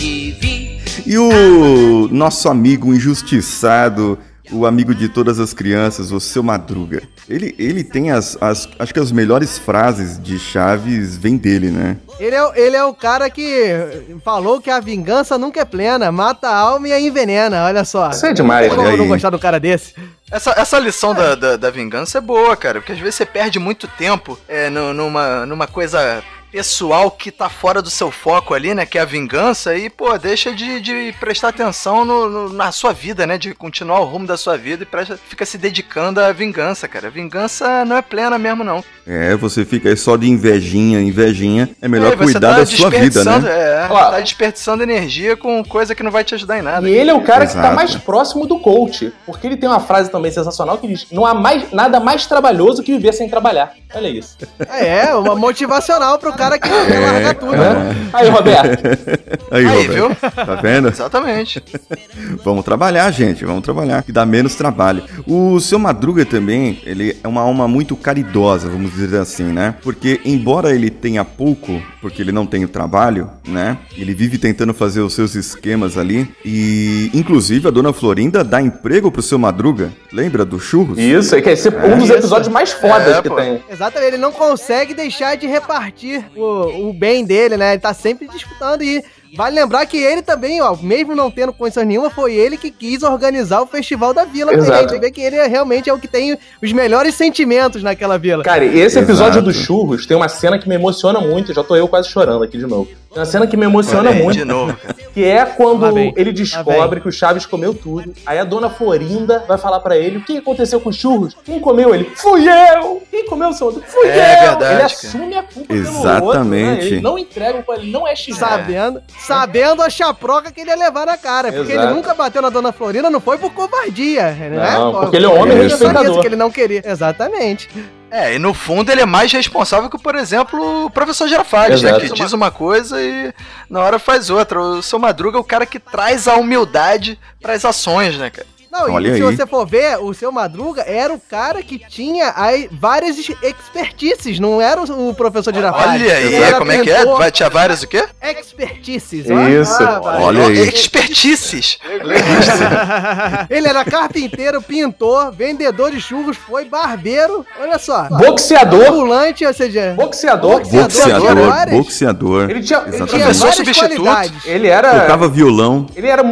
e vi E o nosso amigo injustiçado, o amigo de todas as crianças, o seu Madruga. Ele, ele tem as, as. Acho que as melhores frases de Chaves vêm dele, né? Ele é, o- ele é o cara que falou que a vingança nunca é plena, mata a alma e a envenena, olha só. Isso é demais, Como olha não gostar do cara desse? Essa, essa lição da, da, da vingança é boa, cara, porque às vezes você perde muito tempo é, nu- numa, numa coisa pessoal que tá fora do seu foco ali, né? Que é a vingança, e, pô, deixa de, de prestar atenção no, no- na sua vida, né? De continuar o rumo da sua vida e presta, fica se dedicando à vingança, cara. A vingança não é plena mesmo, não. É, você fica aí só de invejinha, invejinha. É melhor É, cuidar tá da sua vida, né? É, tá desperdiçando energia com coisa que não vai te ajudar em nada. E ele é o cara que Exato. tá mais próximo do coach. Porque ele tem uma frase também sensacional que diz: Não há mais, nada mais trabalhoso que viver sem trabalhar. Olha isso. É, uma motivacional pro cara que quer largar tudo. né? Aí, Roberto. Aí, Aí, Roberto. viu? Tá vendo? Exatamente. Vamos trabalhar, gente, vamos trabalhar, que dá menos trabalho. O seu Madruga também, ele é uma alma muito caridosa, vamos dizer assim, né? Porque embora ele tenha pouco, porque ele não tem o trabalho, né? Ele vive tentando fazer os seus esquemas ali e inclusive a dona Florinda dá emprego pro seu Madruga. Lembra do churros? Isso, que esse é um dos Isso. episódios mais fodas É, que pô. tem. Exatamente, ele não consegue deixar de repartir o, o bem dele, né? Ele tá sempre disputando e vale lembrar que ele também, ó, mesmo não tendo condições nenhuma, foi ele que quis organizar o Festival da Vila. Exato. A gente vê que ele é- realmente é o que tem os melhores sentimentos naquela vila. Cara, e esse episódio Exato. dos churros tem uma cena que me emociona muito. Já tô eu quase chorando aqui de novo. Tem uma cena que me emociona Olha aí, muito. De novo, cara. Que é quando ele descobre que o Chaves comeu tudo. Aí a dona Florinda vai falar pra ele: o que aconteceu com os churros? Quem comeu ele? Fui eu! Quem comeu seu outro? Fui É eu! verdade, ele cara. assume a culpa pelo Exatamente. outro. Né? Ele não entrega o ele não é X. Sabendo, sabendo a chaproca que ele ia levar na cara. Porque Exato. ele nunca bateu na dona Florinda, não foi por covardia, né? Não, porque ele é um homem respeitador. que ele não queria. Exatamente. É, e no fundo ele é mais responsável que, por exemplo, o professor Girafales, né? Que diz uma coisa e na hora faz outra. O seu Madruga é o cara que traz a humildade pras ações, né, cara? Não, Olha e se aí. você for ver, o seu Madruga era o cara que tinha aí várias expertices, não era o professor de Girafales. Olha aí, era como é que é? Vai tinha várias o quê? Expertices. Isso, vai. Olha aí. Expertices. Ele era carpinteiro, pintor, vendedor de churros, foi barbeiro, olha só. Boxeador. Ambulante, ou seja... Boxeador. Boxeador, várias- boxeador. Ele tinha, ele tinha várias substituto. qualidades. Ele era. Tocava violão. Ele era.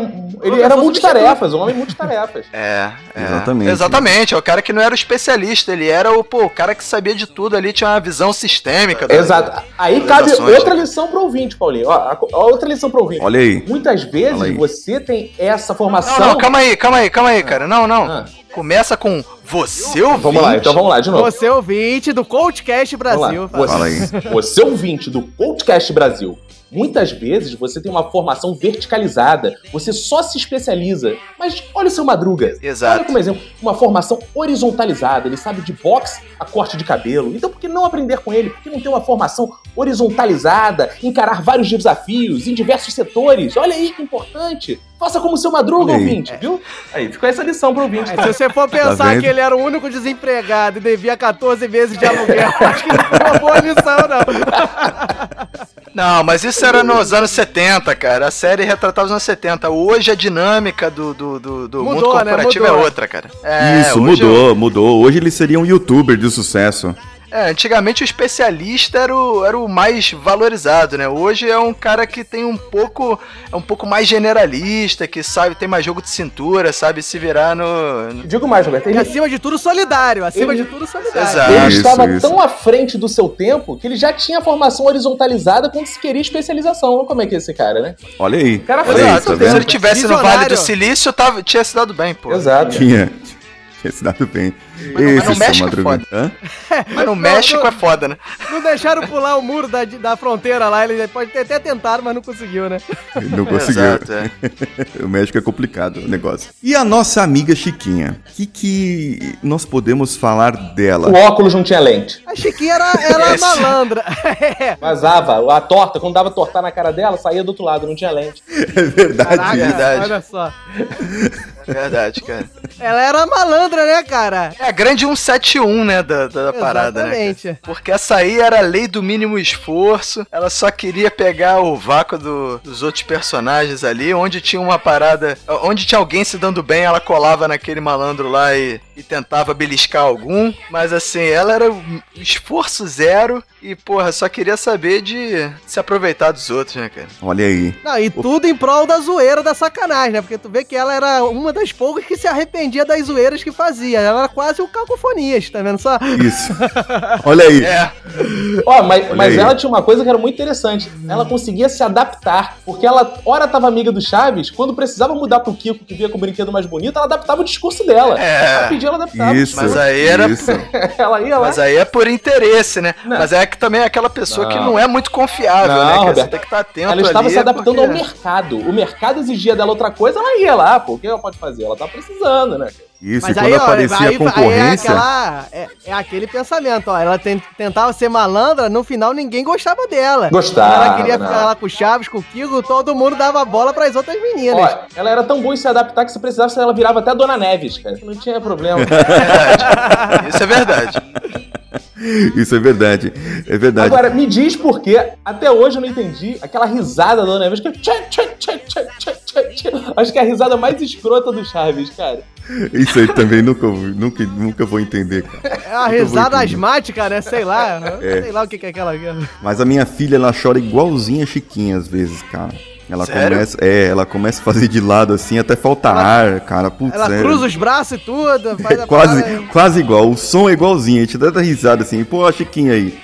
Ele era multitarefas, um homem multitarefas. É, é. Exatamente. Exatamente, é o cara que não era o especialista, ele era o, pô, o cara que sabia de tudo ali, tinha uma visão sistêmica. da- Exato. Aí cabe outra lição pro ouvinte, Paulinho. Ó, a- ó, outra lição pro ouvinte. Olha aí. Muitas vezes aí. você tem essa Não, formação. não, calma aí, calma aí, calma aí, cara. Não, não. Ah. Começa com você ouvinte. Vamos lá, então vamos lá de novo. Você ouvinte do Coachcast Brasil. lá. fala. Fala aí. Você, você ouvinte do Podcast Brasil. Muitas vezes você tem uma formação verticalizada, você só se especializa. Mas olha o seu Madruga. Exato. Olha como exemplo, uma formação horizontalizada. Ele sabe de boxe a corte de cabelo. Então por que não aprender com ele? Por que não ter uma formação horizontalizada, encarar vários desafios em diversos setores? Olha aí que importante. Faça como seu Madruga, aí. ouvinte, viu? Aí, ficou essa lição pro ouvinte. É, tá? se você for pensar Tá que ele era o único desempregado e devia 14 vezes de aluguel, acho que não foi uma boa lição, não. Não, mas isso era nos anos 70, cara. A série retratava os anos 70. Hoje a dinâmica do, do, do, do mundo Mudou, né? corporativo Mudou. é outra, cara. É, Isso, hoje- mudou, mudou. Hoje ele seria um youtuber de sucesso. É, antigamente o especialista era o, era o mais valorizado, né? Hoje é um cara que tem um pouco. É um pouco mais generalista, que sabe, tem mais jogo de cintura, sabe se virar no. no- Digo mais, Roberto. E Ele, acima de tudo, solidário. Acima Ele- de tudo, solidário. Exato. ele Isso, estava isso. tão à frente do seu tempo que ele já tinha formação horizontalizada quando se queria especialização. Olha como é que é esse cara, né? Olha aí. Cara, Olha aí, Exato. tá se ele tivesse no Visionário. Vale do Silício, tava, tinha se dado bem, pô. Exato. Tinha. Tinha se dado bem. Mas no Esse seu México é Madruga. Hã? Mas no México não. é foda, né? Não deixaram pular o muro da, da fronteira lá. Ele pode ter até tentado, mas não conseguiu, né? Não conseguiu. Exato, é. o México é complicado o negócio. E a nossa amiga Chiquinha? O que, que nós podemos falar dela? O óculos não tinha lente. A Chiquinha era, era Esse. malandra. É. Vazava. A torta, quando dava tortar na cara dela, saía do outro lado, não tinha lente. É verdade. Caraca, verdade. olha só. Verdade, cara. Ela era malandra, né, cara? É a grande 171, né, da, da parada, né? cara? Porque essa aí era a lei do mínimo esforço. Ela só queria pegar o vácuo do- dos outros personagens ali, onde tinha uma parada. Onde tinha alguém se dando bem, ela colava naquele malandro lá e, e tentava beliscar algum. Mas assim, ela era um esforço zero e, porra, só queria saber de se aproveitar dos outros, né, cara? Olha aí. Não, e tudo em prol da zoeira da sacanagem, né? Porque tu vê que ela era uma das poucas que se arrependia das zoeiras que fazia. Ela era quase o cacofonias, tá vendo só? Isso. Olha aí. É. Ó, mas, Olha mas aí. ela tinha uma coisa que era muito interessante. Ela conseguia se adaptar. Porque ela, ora tava amiga do Chaves, quando precisava mudar pro Kiko, que via com o brinquedo mais bonito, ela adaptava o discurso dela. É. Ela pedia, ela adaptava. Isso. Mas aí era. Isso. ela ia lá. Mas aí é por interesse, né? Não. Mas é que também é aquela pessoa que Não. não é muito confiável, Não, né? cara? Você tem que estar atento Ela estava ali, se adaptando porque- ao mercado. O mercado exigia dela outra coisa, ela ia lá, pô. O que ela pode fazer? Ela tá precisando, né? Isso, Mas e aí, quando ó, aparecia aí, a aí é, concorrência. aquela, é, é aquele pensamento, ó. Ela ten- tentava ser malandra, no final ninguém gostava dela. Gostava, Ela queria não. ficar lá com o Chaves, com o Kiko, todo mundo dava bola pras outras meninas. Ó, ela era tão boa em se adaptar que se precisasse, ela virava até Dona Neves, cara. Não tinha problema. Isso é verdade. Isso é verdade. É verdade. Agora, me diz por que até hoje eu não entendi aquela risada da Dona tchá. Acho que é a risada mais escrota do Chaves, cara. Isso aí também nunca, nunca, nunca vou entender, cara. É a Eu vou risada asmática, né? Sei lá. É. Sei lá o que que é aquela. Mas a minha filha, ela chora igualzinha a Chiquinha às vezes, cara. Ela Sério? começa, é, ela começa a fazer de lado assim, até falta ar, cara. Putz, Ela é, cruza os braços e tudo. Faz é a quase, parada. quase igual. O som é igualzinho. A gente dá da risada assim, pô, a Chiquinha aí.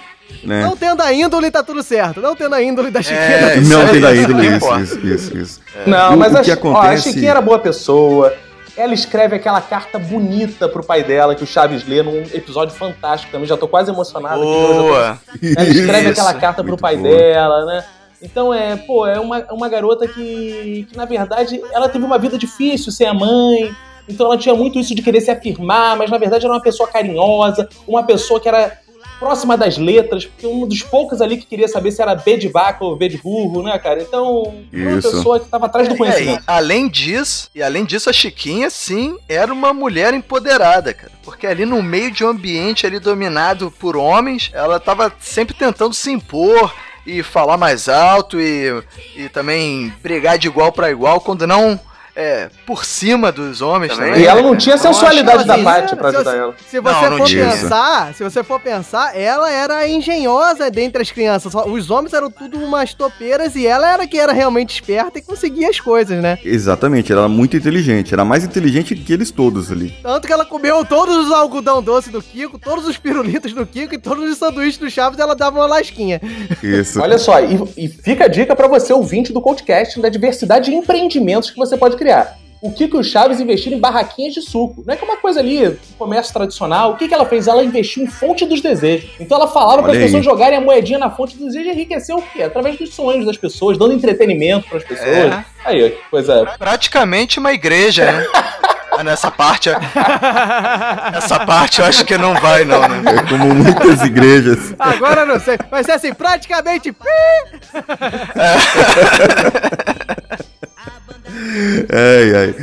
Né? Não tendo a índole, tá tudo certo. Não tendo a índole da Chiquinha. É, tá tudo isso Não tem da isso índole, isso, isso, isso, isso. Não, O- mas o a, que Chi- ó, a acontece- Chiquinha era boa pessoa. Ela escreve aquela carta bonita pro pai dela que o Chaves lê num episódio fantástico também. Já tô quase emocionado aqui. hoje eu tô- Boa. Ela escreve Isso. aquela carta pro Muito pai boa. dela, né? Então é, pô, é uma, uma garota que, que, na verdade, ela teve uma vida difícil sem a mãe. Então ela tinha muito isso de querer se afirmar, mas na verdade era uma pessoa carinhosa, uma pessoa que era próxima das letras, porque um dos poucos ali que queria saber se era B de vaca ou B de burro, né, cara? Então, era uma Isso. pessoa que tava atrás do É, e conhecimento. além disso, e além disso, a Chiquinha, sim, era uma mulher empoderada, cara. Porque ali no meio de um ambiente ali dominado por homens, ela tava sempre tentando se impor e falar mais alto e, e também brigar de igual pra igual, quando não é, por cima dos homens também. E ela não né, tinha sensualidade da Paty pra ajudar ela. Se você Não, não for tinha. pensar, se você for pensar, ela era engenhosa dentre as crianças. Os homens eram tudo umas topeiras e ela era que era realmente esperta e conseguia as coisas, né? Exatamente, ela era muito inteligente. Era mais inteligente que eles todos ali. Tanto que ela comeu todos os algodão doce do Kiko, todos os pirulitos do Kiko e todos os sanduíches do Chaves, ela dava uma lasquinha. Isso. Olha só, e, e fica a dica pra você, ouvinte do podcast, da diversidade de empreendimentos que você pode criar. O Kiko e o Chaves investiram em barraquinhas de suco. Não é que é uma coisa ali, comércio tradicional. O que, que ela fez? Ela investiu em fonte dos desejos. Então ela falava para as pessoas jogarem a moedinha na fonte dos desejos e enriquecer o quê? Através dos sonhos das pessoas, dando entretenimento para as pessoas. É. Aí, ó, que coisa. Praticamente uma igreja, né? Ah, Nessa parte, essa parte eu acho que não vai, não, né? É como muitas igrejas. Agora eu não sei. Vai ser assim, praticamente. pi! Ai, ai.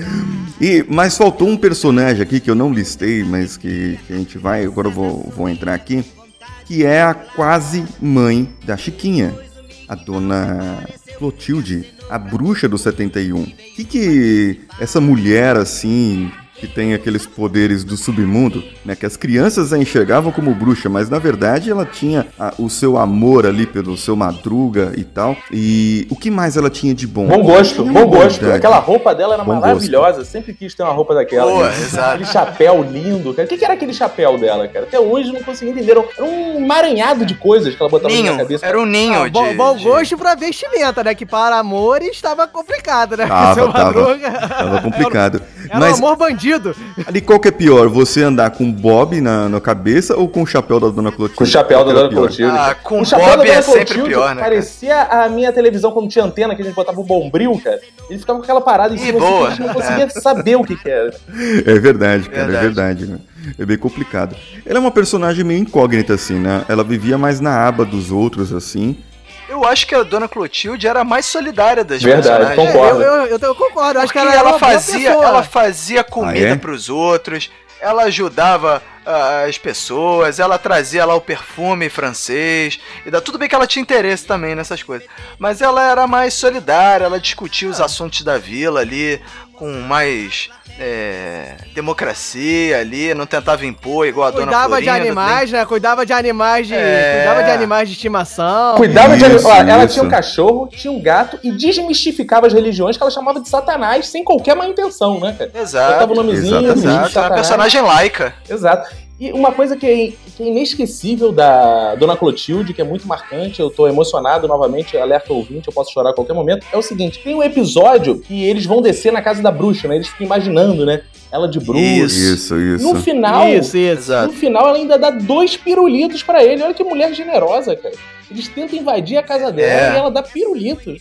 E, mas faltou um personagem aqui que eu não listei, mas que, que a gente vai, agora eu vou, vou entrar aqui, que é a quase mãe da Chiquinha, a dona Clotilde, a bruxa do 71. O que que essa mulher, assim, que tem aqueles poderes do submundo, né, que as crianças a enxergavam como bruxa, mas na verdade ela tinha a- o seu amor ali pelo seu madruga e tal. E o que mais ela tinha de bom? Bom gosto, bom gosto. bondade. Aquela roupa dela era Bom maravilhosa. Sempre quis ter uma roupa daquela. Boa, exato. Aquele chapéu lindo, cara. O que, que era aquele chapéu dela, cara? Até hoje eu não consegui entender. Era um emaranhado de coisas que ela botava na Ninho, minha cabeça. era um ninho Ah, de... bom, bom de- gosto pra vestimenta, né? Que para amores estava complicado, né? Tava, Seu tava. Madruga Tava complicado. Era Mas um amor bandido. Ali qual que é pior? Você andar com Bob na, na cabeça ou com o chapéu da Dona Clotilde? Com o chapéu da era Dona? Clotilde. Ah, com o chapéu Bob da Dona é sempre Clotilde pior, né, cara? Parecia a minha televisão quando tinha antena, que a gente botava o bombril, cara. Ele ficava com aquela parada em cima, assim, boa. que a gente não conseguia saber o que, que era. É verdade, cara, é Verdade. verdade, né? É bem complicado. Ela é uma personagem meio incógnita, assim, né? Ela vivia mais na aba dos outros, assim. Eu acho que a Dona Clotilde era a mais solidária das Verdade, personagens. concordo. Eu, eu, eu, eu concordo, acho que ela, era ela fazia, ela fazia comida Ah, é? pros outros, ela ajudava ah, as pessoas, ela trazia lá o perfume francês, e dá tudo bem que ela tinha interesse também nessas coisas. Mas ela era mais solidária, ela discutia os assuntos da vila ali com mais é, democracia ali, não tentava impor igual a dona Cuidava de Florinda, animais, né? Cuidava de animais de. É. Cuidava de animais de estimação. Cuidava de Isso, Ó, ela isso. tinha um cachorro, tinha um gato e desmistificava as religiões que ela chamava de satanás sem qualquer má intenção, né, cara? Exato. Botava o nomezinho, de Exato, é uma personagem laica. Exato. E uma coisa que é, que é inesquecível da Dona Clotilde, que é muito marcante, eu tô emocionado novamente, alerta ouvinte, eu posso chorar a qualquer momento, é o seguinte, tem um episódio que eles vão descer na casa da bruxa, né? Eles ficam imaginando, né? Ela de bruxa. Isso, isso. No final, Isso, isso. No final ela ainda dá dois pirulitos pra ele. Olha que mulher generosa, cara. Eles tentam invadir a casa dela É. e ela dá pirulitos.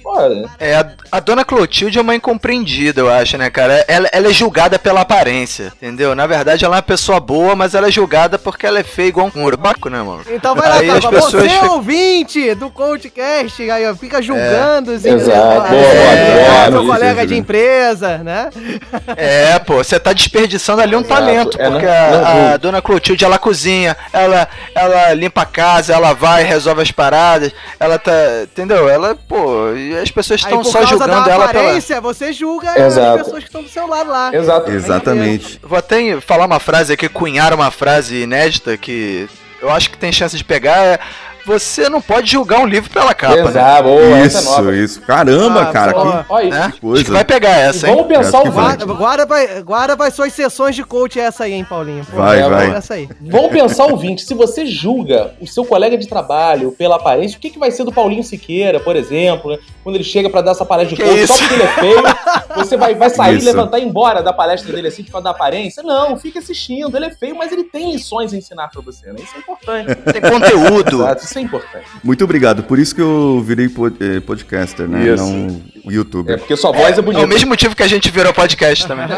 É, a, a dona Clotilde é uma incompreendida, eu acho, né, cara? Ela, ela é julgada pela aparência, entendeu? Na verdade, ela é uma pessoa boa, mas ela é julgada porque ela é feia igual um urbaco, né, mano? Então vai lá, Aí as Capa. pessoas Você ficam- ouvinte do Coachcast, aí, ó, fica julgando os Exato. é, Boa, é, boa, seu boa. colega Isso, de né? empresa, né? É, pô, você tá desperdiçando ali um Exato. talento, É, porque não- a, a dona Clotilde, ela cozinha, ela, ela limpa a casa, ela vai, resolve as paradas, ela tá, entendeu? Ela, pô, e as pessoas estão só julgando ela pela... aparência, você julga Exato. as pessoas que estão do seu lado lá. exato. Exatamente. Vou até falar uma frase aqui, cunhar uma frase inédita que eu acho que tem chance de pegar, é você não pode julgar um livro pela capa, né? Exato, boa, essa é Isso, isso. Caramba, Ah, cara. boa. que- Olha, Né? Acho coisa. que vai pegar essa, hein? vamos pensar o. Guarda, guarda, vai, guarda vai suas sessões de coach essa aí, hein, Paulinho? Pô, Vai, guarda vai. Essa aí. Vamos pensar o ouvinte, se você julga o seu colega de trabalho pela aparência, o que, que vai ser do Paulinho Siqueira, por exemplo, né? Quando ele chega pra dar essa palestra de Que coach, só isso? porque ele é feio, você vai, vai sair, Isso. levantar e ir embora da palestra dele assim, por causa da aparência? Não, fica assistindo, ele é feio, mas ele tem lições a ensinar pra você, né? Isso é importante. Tem conteúdo. Exato, isso é importante. Muito obrigado. Por isso que eu virei pod- eh, podcaster, né? Isso. Não youtuber. É porque sua voz é É bonita. o mesmo motivo que a gente virou podcast também.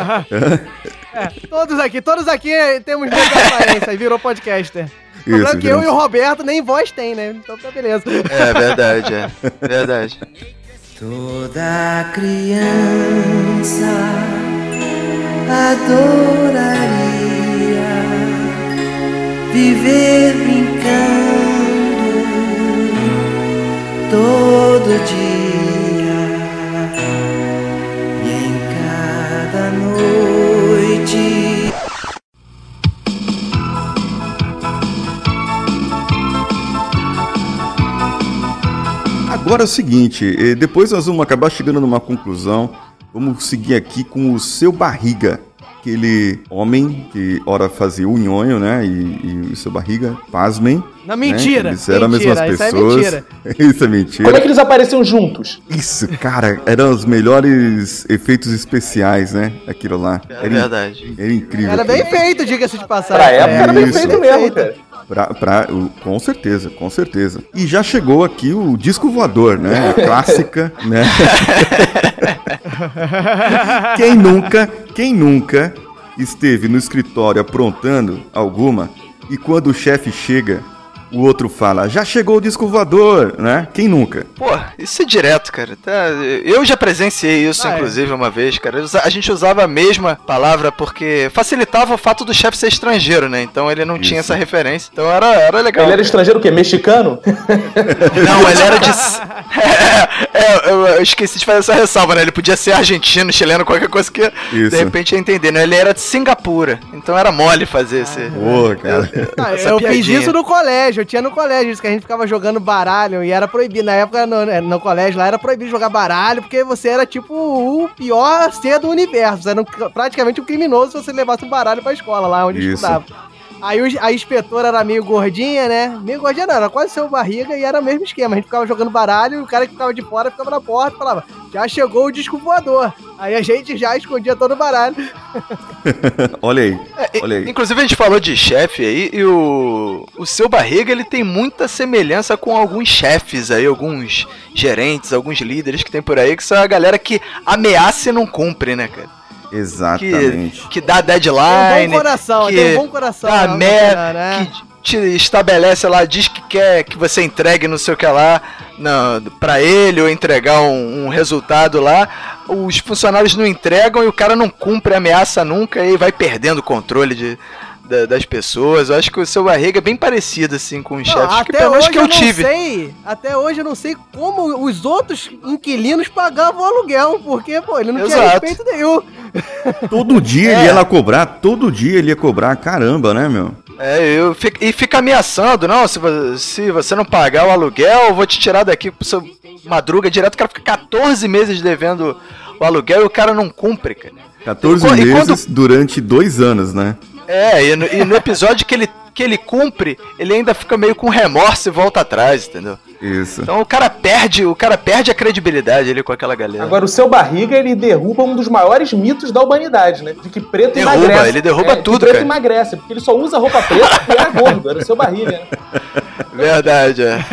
É, todos aqui, todos aqui temos muita aparência e virou podcaster. O problema é que eu e o Roberto nem voz tem, né? Então tá beleza. É verdade, é. Verdade. Toda criança adoraria viver brincando todo dia e em cada noite. Agora é o seguinte, eh, depois nós vamos acabar chegando numa conclusão. Vamos seguir aqui com o seu barriga. Aquele homem que ora fazia o nhonho, né? E, e seu barriga, pasmem. Não, mentira, Né? Eles eram mentira, as mesmas isso é pessoas. mentira. isso é mentira. Como é que eles apareciam juntos? Isso, cara, eram os melhores efeitos especiais, né? Aquilo lá. É verdade. Era incrível. Era bem feito, diga-se de passagem. Pra época era bem Isso. feito mesmo, cara. Pra, pra- com certeza, com certeza. E já chegou aqui o disco voador, né? A clássica, né? quem nunca, quem nunca esteve no escritório aprontando alguma e quando o chefe chega, o outro fala, já chegou o disco voador, né? Quem nunca? Pô, isso é direto, cara. Tá, eu já presenciei isso, Ah, é. inclusive, uma vez, cara. A gente usava a mesma palavra porque facilitava o fato do chefe ser estrangeiro, né? Então ele não tinha Isso. essa referência. Então era, era legal. Ele era estrangeiro o quê? Mexicano? Não, ele era de. é, eu, eu esqueci de fazer essa ressalva, né? Ele podia ser argentino, chileno, qualquer coisa que Isso. de repente ia entender, né? Ele era de Singapura. Então era mole fazer esse. Pô, cara. Ah, essa eu fiz piadinha. isso no colégio, eu tinha no colégio, isso que a gente ficava jogando baralho e era proibido. Na época, no, né, no colégio lá, era proibido jogar baralho, porque você era tipo o pior ser do universo. Você era um- praticamente um criminoso se você levasse um baralho pra escola lá onde Isso. estudava. Aí o- a inspetora era meio gordinha, né? Meio gordinha não, era quase seu barriga e era o mesmo esquema. A gente ficava jogando baralho e o cara que ficava de fora ficava na porta e falava: Já chegou o disco voador. Aí a gente já escondia todo o baralho. Olha aí, É, olha aí. Inclusive a gente falou de chefe aí e o, o seu barriga ele tem muita semelhança com alguns chefes aí, alguns gerentes, alguns líderes que tem por aí, que são a galera que ameaça e não cumpre, né, cara? Que, Exatamente. que dá deadline. Tem um bom coração, que tem um bom coração. dá né, meta, né? que te estabelece lá, diz que quer que você entregue não sei o que lá não, pra ele ou entregar um, um resultado lá. Os funcionários não entregam e o cara não cumpre a ameaça nunca e vai perdendo o controle de, da- das pessoas. Eu acho que o seu barriga é bem parecido, assim, com os chefes que até pelo menos hoje que eu não tive. sei, até hoje eu não sei como os outros inquilinos pagavam o aluguel, porque, pô, ele não tinha Exato. respeito nenhum. Todo dia É. ele ia lá cobrar, todo dia ele ia cobrar, caramba, né, meu? É, eu fico, e fica ameaçando, não, se, se você não pagar o aluguel, eu vou te tirar daqui pro seu madruga direto. O cara fica 14 meses devendo o aluguel e o cara não cumpre, cara. 14 E quan- e quando- meses durante dois anos, né? É, e no, e no episódio que ele, que ele cumpre, ele ainda fica meio com remorso e volta atrás, entendeu? Isso. Então o cara perde, o cara perde a credibilidade ali com aquela galera. Agora, o seu barriga, ele derruba um dos maiores mitos da humanidade, né? De que preto Derruba, emagrece. ele derruba É, que tudo, preto cara. emagrece, porque ele só usa roupa preta porque era gordo, era o seu barriga, né? Verdade, é.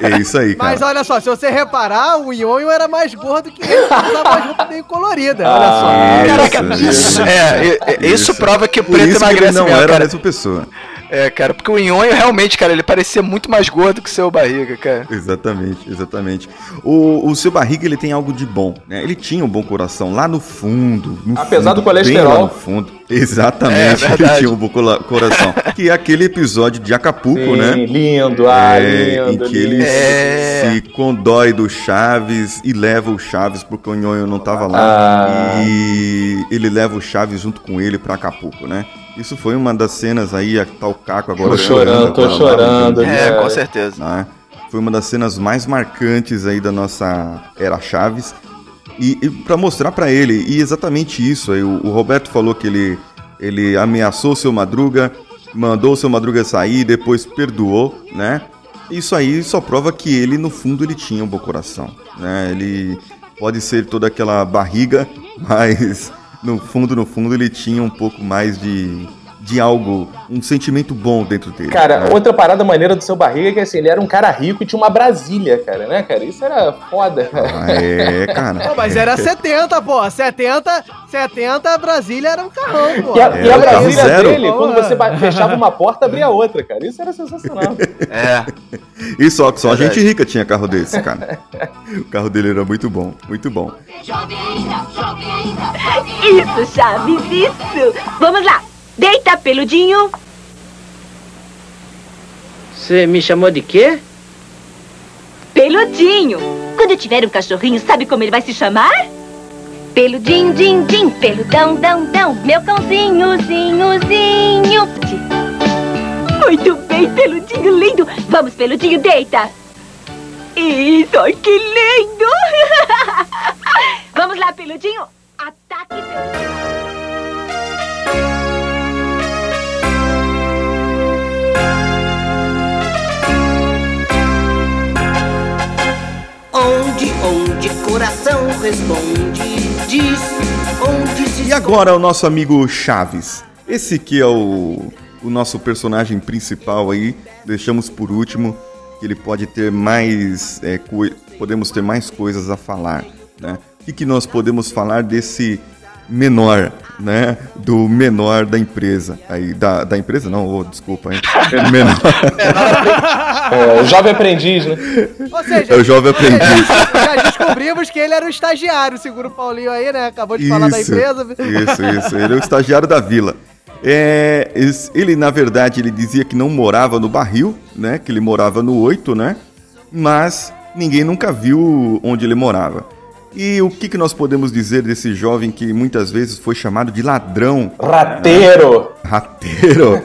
É isso aí, cara. Mas olha só, se você reparar, o Nhonho era mais gordo que ele, usava mais roupa bem colorida, olha só. Ah, Caraca, isso, é, e- e- isso prova que o preto isso que ele emagrece não mesmo, era a cara. mesma pessoa. É, cara, porque o Nhonho realmente, cara, ele parecia muito mais gordo que o seu barriga, cara. Exatamente, exatamente. O, o seu barriga ele tem algo de bom, né? Ele tinha um bom coração lá no fundo. no Apesar fundo, do colesterol. Bem lá no fundo. Exatamente, É, ele tinha um bom coração. que é aquele episódio de Acapulco, Sim, né? lindo, ah, É, lindo. em que ele lindo. É. se condói do Chaves e leva o Chaves porque o Nhonho não tava lá. Ah. E ele leva o Chaves junto com ele pra Acapulco, né? Isso foi uma das cenas aí, a tal Caco agora Tô chorando, tô agora lá, chorando. né? É, cara. com certeza. né? Foi uma das cenas mais marcantes aí da nossa era Chaves. E, e para mostrar pra ele, e exatamente isso, aí, o, o Roberto falou que ele, ele ameaçou o seu Madruga, mandou o seu Madruga sair, depois perdoou, né? Isso aí só prova que ele, no fundo, ele tinha um bom coração, né? Ele pode ser toda aquela barriga, mas no fundo, no fundo, ele tinha um pouco mais de, de algo, um sentimento bom dentro dele. Cara, né? outra parada maneira do seu barriga é que assim, ele era um cara rico e tinha uma Brasília, cara, né, cara? Isso era foda, cara. Ah, é, cara. Pô, mas era 70, pô. 70, 70, Brasília era um carrão, pô. E a, É, e a Brasília zero. dele, quando você fechava uma porta, abria outra, cara. Isso era sensacional. É. E só, só Verdade. gente rica tinha carro desse, cara. o carro dele era muito bom, muito bom. Isso, Chaves, isso! Vamos lá! Deita, peludinho! Você me chamou de quê? Peludinho! Quando eu tiver um cachorrinho, sabe como ele vai se chamar? Peludinho, din, din, peludão, dão, dão, meu cãozinho, zinho, zinho. Muito bem, peludinho lindo! Vamos, peludinho, deita! Isso, que lindo! Vamos lá, peludinho! Ataque, peludinho! Onde, onde coração responde, diz, onde se E agora o nosso amigo Chaves. Esse que é o, o nosso personagem principal aí, deixamos por último, que ele pode ter mais, é, podemos ter mais coisas a falar, né? O que, que nós podemos falar desse menor, né? Do menor da empresa. Aí, da, da empresa não, ô, desculpa, hein? É menor. É, o jovem aprendiz, né? Ou seja, É o jovem aprendiz. já descobrimos que ele era o estagiário, segura o Paulinho aí, né? Acabou de falar da empresa. Isso, isso. Ele é o estagiário da vila. É, ele, na verdade, ele dizia que não morava no barril, né? Que ele morava no 8, né? Mas ninguém nunca viu onde ele morava. E o que, que nós podemos dizer desse jovem que muitas vezes foi chamado de ladrão? Rateiro! Rateiro.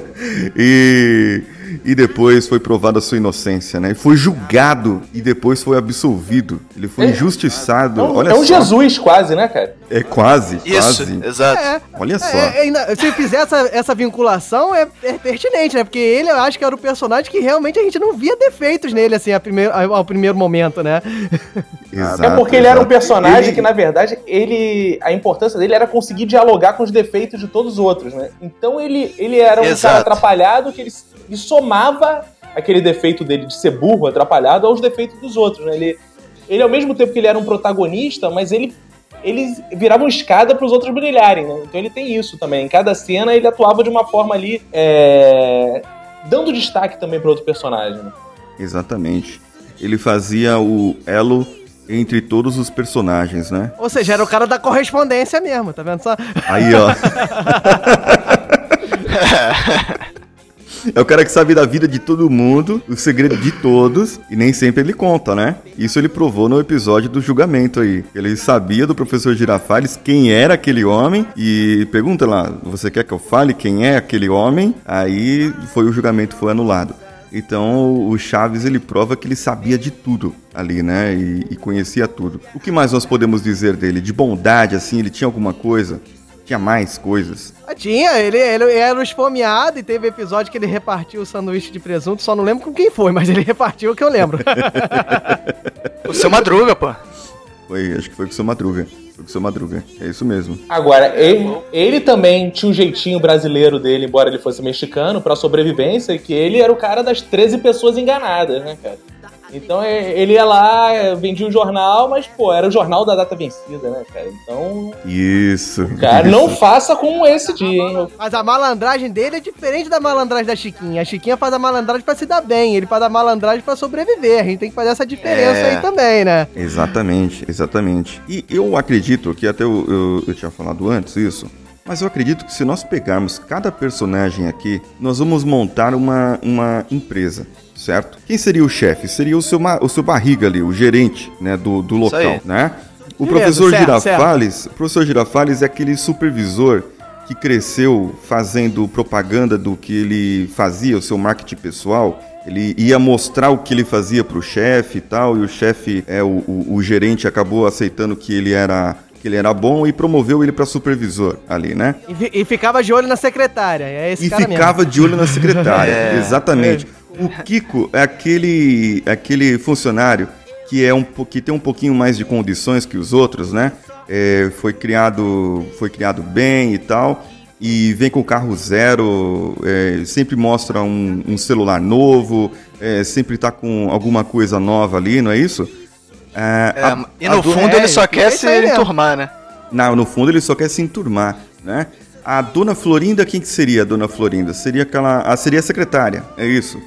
E, e depois foi provada a sua inocência, né? E foi julgado e depois foi absolvido. Ele foi injustiçado. É um, Olha é um só. Jesus quase, né, cara? É quase, Isso, quase. exato. É. Olha só. É, é, ainda- se fizer essa, essa vinculação, é, é pertinente, né? Porque ele, eu acho que era o personagem que realmente a gente não via defeitos nele, assim, a primeiro, ao, ao primeiro momento, né? Exato, é porque ele era um exato. personagem Ele- que, na verdade, ele. A importância dele era conseguir dialogar com os defeitos de todos os outros, né? Então ele, ele era um Exato. cara atrapalhado que ele, ele somava aquele defeito dele de ser burro, atrapalhado, aos defeitos dos outros, né? Ele, ele, ao mesmo tempo que ele era um protagonista, mas ele. Ele virava uma escada para os outros brilharem, né? Então ele tem isso também. Em cada cena ele atuava de uma forma ali, é, dando destaque também para outro personagem. Né? Exatamente. Ele fazia o elo entre todos os personagens, né? Ou seja, era o cara da correspondência mesmo, tá vendo só? Aí, ó. É o cara que sabe da vida de todo mundo, o segredo de todos, e nem sempre ele conta, né? Isso ele provou no episódio do julgamento aí. Ele sabia do professor Girafales quem era aquele homem e pergunta lá, você quer que eu fale quem é aquele homem? Aí foi o julgamento foi anulado. Então o Chaves ele prova que ele sabia de tudo ali, né? E, e conhecia tudo. O que mais nós podemos dizer dele? De bondade, assim, ele tinha alguma coisa? Tinha mais coisas? Ah, Tinha, ele, ele era um esfomeado e teve episódio que ele repartiu o sanduíche de presunto, só não lembro com quem foi, mas ele repartiu o que eu lembro. O seu Madruga, pô. Foi, acho que foi com o seu Madruga. Foi com o seu Madruga. É isso mesmo. Agora, ele, ele também tinha um jeitinho brasileiro dele, embora ele fosse mexicano, pra sobrevivência, que ele era o cara das 13 pessoas enganadas, né, cara? Então é, ele ia lá, vendia um jornal, mas, pô, era o jornal da data vencida, né, cara? Então, Isso. cara, não isso. faça como esse dia, hein? Mas a malandragem dele é diferente da malandragem da Chiquinha. A Chiquinha faz a malandragem pra se dar bem, ele faz a malandragem pra sobreviver. A gente tem que fazer essa diferença É. aí também, né? Exatamente, exatamente. E eu acredito que até eu, eu, eu tinha falado antes isso, mas eu acredito que se nós pegarmos cada personagem aqui, nós vamos montar uma, uma empresa, certo? Quem seria o chefe? Seria o seu, o seu barriga ali, o gerente né, do, do local, né? O Beleza, professor certo, Girafales, o professor Girafales é aquele supervisor que cresceu fazendo propaganda do que ele fazia, o seu marketing pessoal. Ele ia mostrar o que ele fazia pro chefe e tal, e o chefe, é, o, o, o gerente acabou aceitando que ele era que ele era bom e promoveu ele para supervisor ali, né? E, e ficava de olho na secretária. É esse E cara ficava mesmo. de olho na secretária. É. Exatamente. O Kiko é aquele, aquele funcionário que, é um, que tem um pouquinho mais de condições que os outros, né? É, foi, criado, foi criado bem e tal. E vem com carro zero, é, sempre mostra um, um celular novo, é, sempre tá com alguma coisa nova ali, não é isso? É, É, a- e no fundo ele só é quer se enturmar, né? não, no fundo ele só quer se enturmar, né? A dona Florinda, quem que seria a dona Florinda? Seria aquela. A, seria a secretária, é isso.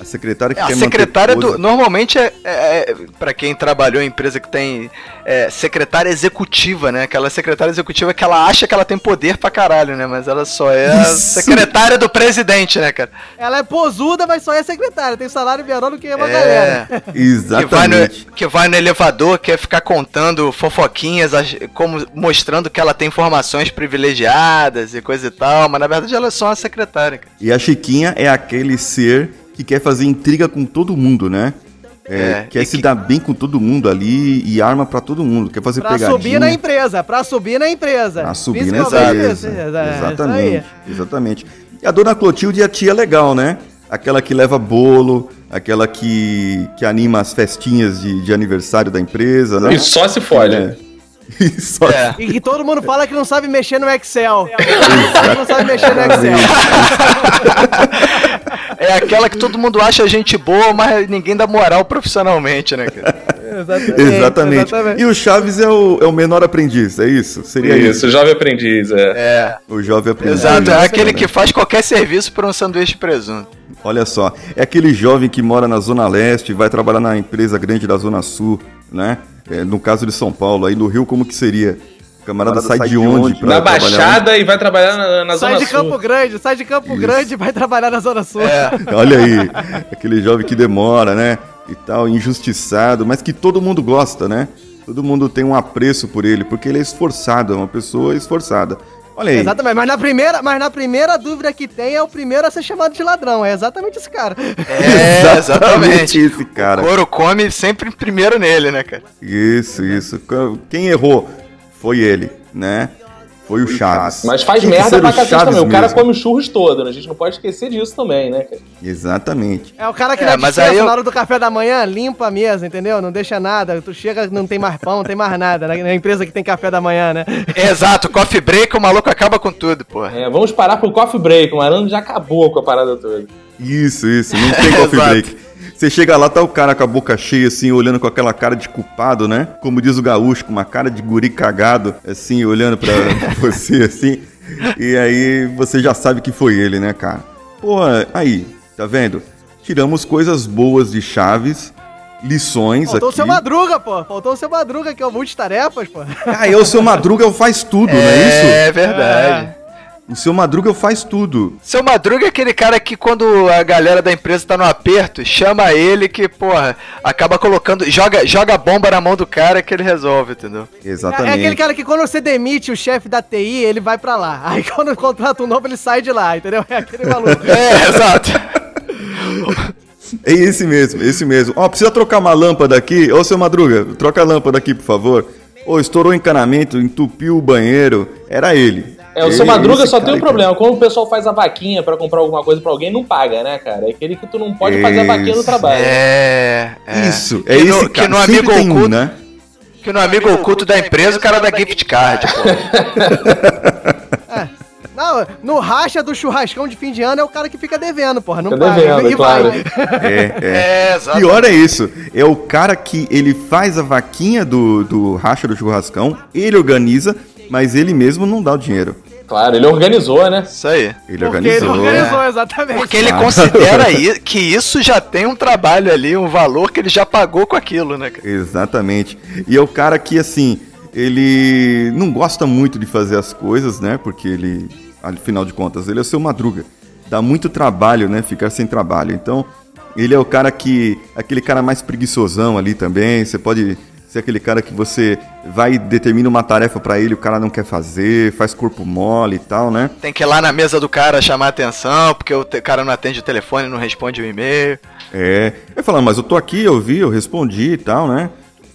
A secretária que É, a quer secretária do. Normalmente é, é, para quem trabalhou em empresa que tem é, secretária executiva, né? Aquela secretária executiva que ela acha que ela tem poder pra caralho, né? Mas ela só é a Isso. secretária do presidente, né, cara? Ela é posuda, mas só é secretária. Tem salário menor do que uma É. galera. Que vai, no, Exatamente. que vai no elevador, quer ficar contando fofoquinhas, como mostrando que ela tem informações privilegiadas e coisa e tal, mas na verdade ela é só uma secretária. cara. E a Chiquinha é aquele ser que quer fazer intriga com todo mundo, né? É, É, quer se que- dar bem com todo mundo ali e arma pra todo mundo. Quer fazer Pra pegadinha. subir na empresa, pra subir na empresa. Pra subir na empresa. é. Exatamente. Exatamente. E a dona Clotilde é a tia legal, né? Aquela que leva bolo, aquela que, que anima as festinhas de, de aniversário da empresa, né? E só se fode. É. E só É. E que todo mundo fala que não sabe mexer no Excel. Não sabe mexer no Excel. É aquela que todo mundo acha gente boa, mas ninguém dá moral profissionalmente, né, cara? Exatamente. Exatamente. E o Chaves é o, é o menor aprendiz, é isso? Seria isso. Isso, jovem aprendiz, é. É. O jovem aprendiz. Exato, é aquele que faz qualquer serviço por um sanduíche de presunto. Olha só, é aquele jovem que mora na Zona Leste, vai trabalhar na empresa grande da Zona Sul, né? É, no caso de São Paulo, aí no Rio, como que seria? O camarada sai de onde? pra Na trabalhar? Baixada e vai trabalhar na, na Sai Zona de Sul. Campo Grande, sai de Campo Isso. Grande e vai trabalhar na Zona Sul. É. Olha aí, aquele jovem que demora, né? E tal, injustiçado, mas que todo mundo gosta, né? Todo mundo tem um apreço por ele, porque ele é esforçado, é uma pessoa esforçada. Olha aí. Exatamente, mas na, primeira, mas na primeira dúvida que tem é o primeiro a ser chamado de ladrão. É exatamente esse cara. É, exatamente. esse cara. O couro come sempre primeiro nele, né, cara? Isso, isso. Quem errou foi ele, né? Foi o Chaves. Mas faz que merda pra o cacete também. O cara mesmo. come os churros todo, né? A gente não pode esquecer disso também, né, cara? Exatamente. É o cara que É, mas aí eu- na hora do café da manhã, limpa a mesa, entendeu? Não deixa nada. Tu chega, não tem mais pão, não tem mais nada. Na empresa que tem café da manhã, né? Exato, coffee break, o maluco acaba com tudo, pô. É, vamos parar pro coffee break. O Marano já acabou com a parada toda. Isso, isso. Não tem coffee break. Você chega lá, tá o cara com a boca cheia, assim, olhando com aquela cara de culpado, né? Como diz o gaúcho, com uma cara de guri cagado, assim, olhando pra você, assim. E aí você já sabe que foi ele, né, cara? Pô, aí, tá vendo? Tiramos coisas boas de Chaves, lições Faltou o aqui. seu Madruga, pô. Faltou o seu Madruga, que é o multitarefas, pô. Ah, é o seu Madruga, é o faz tudo, não é isso? É verdade. O seu Madruga faz tudo. Seu Madruga é aquele cara que quando a galera da empresa tá no aperto, chama ele que, porra, acaba colocando. Joga, joga a bomba na mão do cara que ele resolve, entendeu? Exatamente. É aquele cara que quando você demite o chefe da TI, ele vai pra lá. Aí quando contrata um novo, ele sai de lá, entendeu? É aquele maluco. É, exato. É esse mesmo, esse mesmo. Ó, precisa trocar uma lâmpada aqui. Ô, seu Madruga, troca a lâmpada aqui, por favor. Ô, estourou o encanamento, entupiu o banheiro. Era ele. É, o seu Madruga esse só tem um que- problema. Quando o pessoal faz a vaquinha pra comprar alguma coisa pra alguém, não paga, né, cara? É aquele que tu não pode fazer a vaquinha no Isso. trabalho. É. é. Isso, é que esse no, cara. Que no Sempre amigo tem um, oculto, né? que no amigo oculto da empresa, o cara dá gift card, pô. Não, no racha do churrascão de fim de ano é o cara que fica devendo, porra. Não Fica paga. devendo, e claro. vai. É, é. É, exato. Pior é isso. É o cara que ele faz a vaquinha do, do racha do churrascão, ele organiza, mas ele mesmo não dá o dinheiro. Claro, ele organizou, né? Isso aí. Ele Porque organizou. ele organizou, exatamente. Porque ele Ah. considera que isso já tem um trabalho ali, um valor que ele já pagou com aquilo, né, cara? Exatamente. E é o cara que, assim, ele não gosta muito de fazer as coisas, né? Porque ele, afinal de contas, ele é o seu madruga. Dá muito trabalho, né? Ficar sem trabalho. Então, ele é o cara que. aquele cara mais preguiçosão ali também. Você pode ser aquele cara que você vai e determina uma tarefa pra ele, o cara não quer fazer, faz corpo mole e tal, né? Tem que ir lá na mesa do cara chamar atenção, porque o cara não atende o telefone, não responde o e-mail. É. Eu falando, mas eu tô aqui, eu vi, eu respondi e tal, né?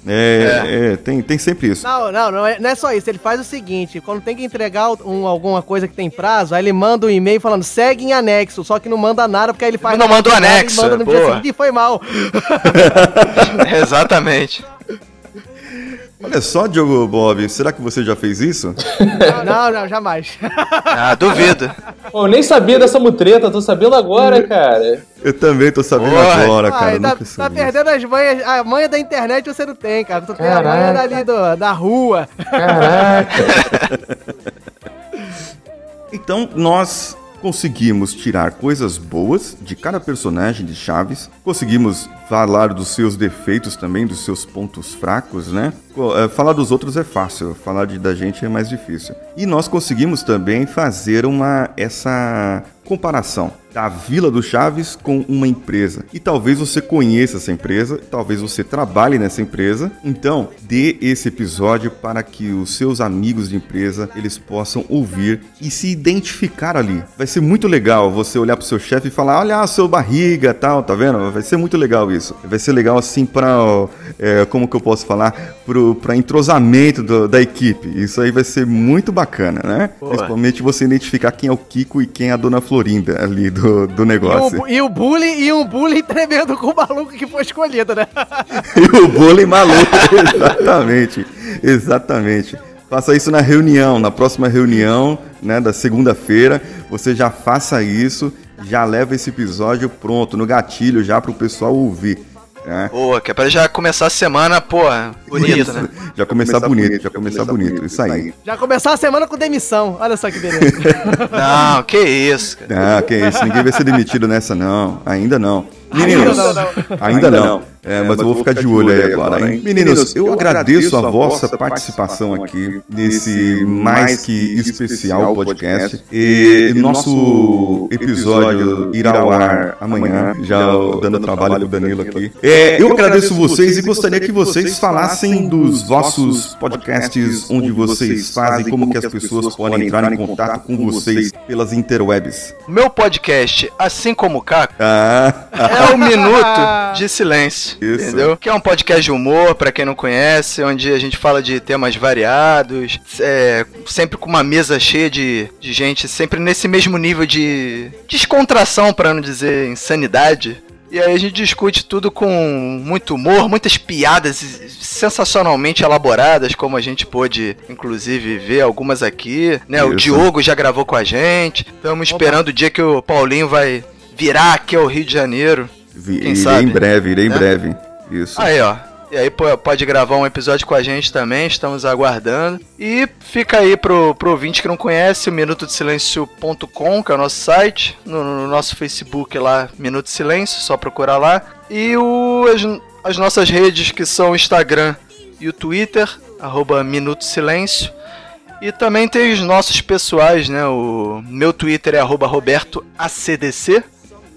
É, é, tem, tem sempre isso. Não, não, não é, não é só isso. Ele faz o seguinte: quando tem que entregar um- alguma coisa que tem prazo, aí ele manda um e-mail falando segue em anexo, só que não manda nada, porque aí ele faz. Não manda o anexo, manda no dia seguinte e foi mal. Exatamente. Olha só, Diogo Bob, será que você já fez isso? não, não, jamais. Ah, duvido. Pô, eu nem sabia dessa mutreta, tô sabendo agora, cara. Eu também tô sabendo Porra. agora, cara. Ai, tá, tá perdendo as manhas. A manha da internet você não tem, cara. Tu tem a manha dali do, da rua. Caraca. Então, nós conseguimos tirar coisas boas de cada personagem de Chaves, conseguimos falar dos seus defeitos também, dos seus pontos fracos, né? Eh, Falar dos outros é fácil, falar de, da gente é mais difícil. E nós conseguimos também fazer uma essa comparação da Vila do Chaves com uma empresa. E talvez você conheça essa empresa, talvez você trabalhe nessa empresa. Então, dê esse episódio para que os seus amigos de empresa eles possam ouvir e se identificar ali. Vai ser muito legal você olhar pro seu chefe e falar: "Olha, o seu barriga, tal, tá vendo? Vai ser muito legal isso. Vai ser legal assim para como que eu posso falar para entrosamento do- da equipe. Isso aí vai ser muito bacana, né? Principalmente você identificar quem é o Kiko e quem é a Dona Florinda ali do, do E negócio. o, e o bullying e um bullying tremendo com o maluco que foi escolhido, né? E o bullying maluco. exatamente. Exatamente. Faça isso na reunião, na próxima reunião, né, da segunda-feira. Você já faça isso, já leva esse episódio pronto, no gatilho, já pro pessoal ouvir. Né? Boa, que é pra já começar a semana, porra, bonito, Isso. né? Já começar bonito, já começar bonito. Isso aí. Já começar a semana com demissão. Olha só que beleza. Não, que isso, cara. Ah, que isso, ninguém vai ser demitido nessa, não. Ainda não. Meninos, Ainda não, ainda não. É, mas eu vou ficar de olho aí agora, hein? Meninos, eu agradeço a vossa participação aqui nesse mais que especial podcast. E nosso episódio irá ao ar amanhã, já dando trabalho pro Danilo aqui. É, eu agradeço vocês e gostaria que vocês falassem dos vossos podcasts, onde vocês fazem, como que as pessoas podem entrar em contato com vocês pelas interwebs. Meu podcast, assim como o Caco, Ah, é o Minuto de Silêncio. Isso. Entendeu? Que é um podcast de humor, pra quem não conhece, onde a gente fala de temas variados, é, sempre com uma mesa cheia de, de gente, sempre nesse mesmo nível de descontração, pra não dizer insanidade. E aí a gente discute tudo com muito humor, muitas piadas sensacionalmente elaboradas, como a gente pôde, inclusive, ver algumas aqui. Né? O Isso. Diogo já gravou com a gente. Estamos esperando o dia que o Paulinho vai virar aqui ao Rio de Janeiro. Vi- Quem irei sabe, em breve, irei em né? breve. Isso. Aí, ó. E aí pode gravar um episódio com a gente também, estamos aguardando. E fica aí pro, pro ouvinte que não conhece, o minutodesilencio.com, que é o nosso site. No, no nosso Facebook lá, Minuto Silêncio, só procurar lá. E o, as, as nossas redes que são o Instagram e o Twitter, arroba Minuto Silêncio. E também tem os nossos pessoais, né? O meu Twitter é arroba robertoacdc.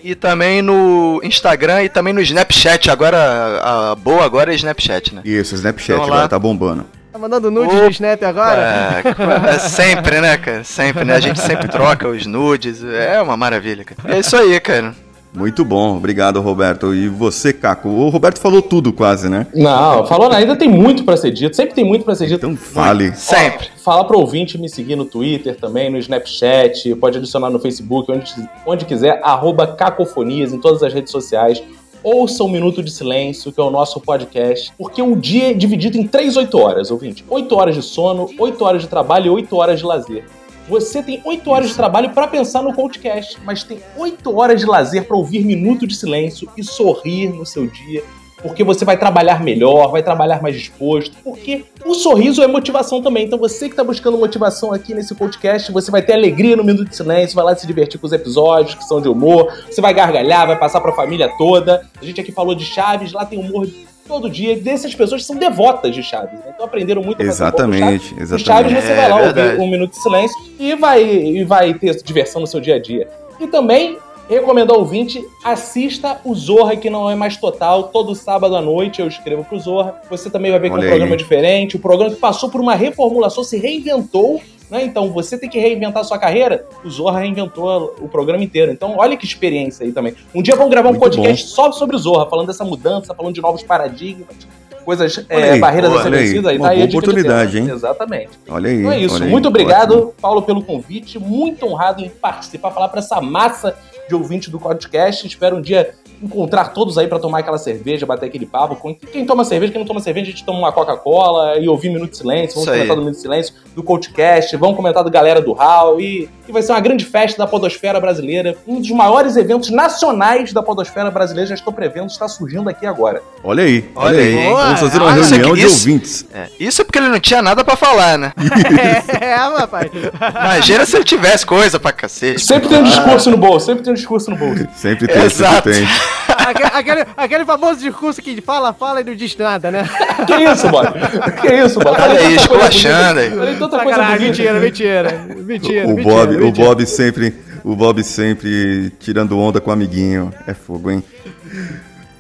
E também no Instagram e também no Snapchat. Agora, a boa agora é Snapchat, né? Isso, Snapchat Então, lá- agora tá bombando. Tá mandando nudes no Snap agora? É, é sempre, né, cara? Sempre, né? A gente sempre troca os nudes. É uma maravilha, cara. É isso aí, cara. Muito bom, obrigado, Roberto. E você, Caco? O Roberto falou tudo quase, né? Não, falou ainda tem muito pra ser dito, sempre tem muito pra ser dito. Então fale. Sempre. Fala pro ouvinte me seguir no Twitter também, no Snapchat, pode adicionar no Facebook, onde, onde quiser, arroba cacofonias em todas as redes sociais. Ouça o Minuto de Silêncio, que é o nosso podcast, porque o dia é dividido em três oito horas, ouvinte. Oito horas de sono, oito horas de trabalho e oito horas de lazer. Você tem oito horas de trabalho para pensar no podcast, mas tem oito horas de lazer para ouvir Minuto de Silêncio e sorrir no seu dia, porque você vai trabalhar melhor, vai trabalhar mais disposto, porque o sorriso é motivação também. Então você que está buscando motivação aqui nesse podcast, você vai ter alegria no Minuto de Silêncio, vai lá se divertir com os episódios que são de humor, você vai gargalhar, vai passar para a família toda. A gente aqui falou de Chaves, lá tem humor todo dia, dessas pessoas que são devotas de Chaves, né? então aprenderam muito Exatamente, Chaves. O exatamente. Chaves você É, vai lá verdade. ouvir um minuto de silêncio e vai, e vai ter diversão no seu dia a dia. E também recomendo ao ouvinte, assista o Zorra, que não é mais total. Todo sábado à noite eu escrevo pro Zorra. Você também vai ver que é um programa diferente. O programa que passou por uma reformulação, se reinventou. Né? Então você tem que reinventar a sua carreira. O Zorra reinventou o programa inteiro. Então olha que experiência aí também. Um dia vamos gravar um Muito podcast só sobre o Zorra, falando dessa mudança, falando de novos paradigmas, coisas, é, aí, barreiras a aí, vencidas. Aí uma tá boa oportunidade, hein? Exatamente. Olha aí. Então é isso. olha aí, Muito obrigado, ótimo. Paulo, pelo convite. Muito honrado em participar, falar para essa massa de ouvintes do podcast. Espero um dia encontrar todos aí para tomar aquela cerveja, bater aquele papo. Com- Quem toma cerveja, quem não toma cerveja, a gente toma uma Coca-Cola e ouvir Minuto de Silêncio. Vamos comentar do Minuto de Silêncio, do CoachCast, vamos comentar do Galera do Hall. E, e vai ser uma grande festa da Podosfera Brasileira. Um dos maiores eventos nacionais da Podosfera Brasileira, já estou prevendo, está surgindo aqui agora. Olha aí, olha, Olha aí. aí. Vamos fazer uma Ah, reunião de isso- ouvintes. É, isso é porque ele não tinha nada pra falar, né? é, rapaz. Imagina se ele tivesse coisa pra cacete. Sempre tem um discurso no bolso, sempre tem um discurso no bolso. Sempre tem, Exato. sempre tem. Aquele, aquele, aquele famoso discurso que fala, fala e não diz nada, né? Que isso, mano? Que isso, mano? Olha aí, esculachando aí. Falei tanta coisa Sacanagem, bonita. mentira, mentira. Mentira, O mentira, Bob, o mentira. Bob sempre, o Bob sempre tirando onda com o amiguinho. É fogo, hein?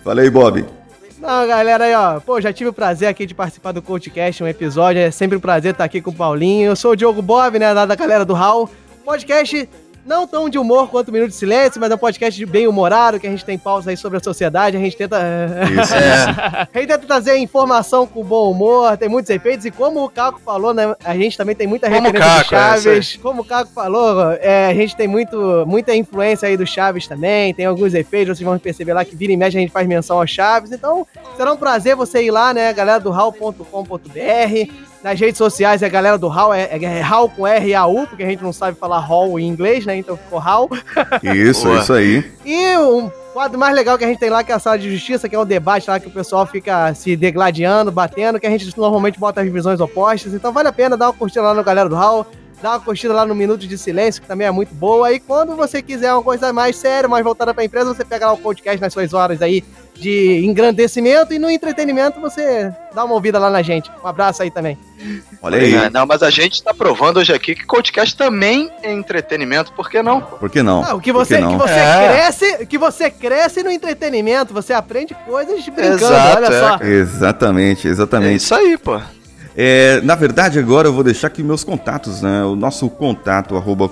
Fala aí, Bob. Não, galera, aí, ó. Pô, já tive o prazer aqui de participar do CoachCast, um episódio. É sempre um prazer estar aqui com o Paulinho. Eu sou o Diogo Bob, né, da galera do Hall. Podcast não tão de humor quanto o Minuto de Silêncio, mas é um podcast bem humorado, que a gente tem pausa aí sobre a sociedade. A gente tenta. Isso, A gente tenta trazer informação com bom humor, tem muitos efeitos, e como o Caco falou, né? A gente também tem muita Como referência do Caco, é, Chaves. como o Caco falou, é, a gente tem muito, muita influência aí do Chaves também, tem alguns efeitos, vocês vão perceber lá que vira e mexe a gente faz menção ao Chaves. Então, será um prazer você ir lá, né? Galera do hall.com.br. Nas redes sociais, a galera do Hall é, é, é Hall com R-A-U, porque a gente não sabe falar Hall em inglês, né? Então ficou Hall. Isso, Boa. isso aí. E um quadro mais legal que a gente tem lá, que é a sala de justiça, que é o debate lá que o pessoal fica se degladiando, batendo, que a gente normalmente bota as visões opostas. Então vale a pena dar uma curtida lá no Galera do Hall, dar uma curtida lá no Minuto de Silêncio, que também é muito boa. E quando você quiser uma coisa mais séria, mais voltada pra empresa, você pega lá o podcast nas suas horas aí de engrandecimento e no entretenimento você dá uma ouvida lá na gente. Um abraço aí também. Olha aí. Não, mas a gente tá provando hoje aqui que podcast também é entretenimento, por que não? Por que não? Ah, o que você, que não? você É. cresce, que você cresce no entretenimento, você aprende coisas brincando, Exato, olha é, só. Exatamente, É exatamente. isso aí, pô. É, na verdade, agora eu vou deixar aqui meus contatos, né? O nosso contato, arroba.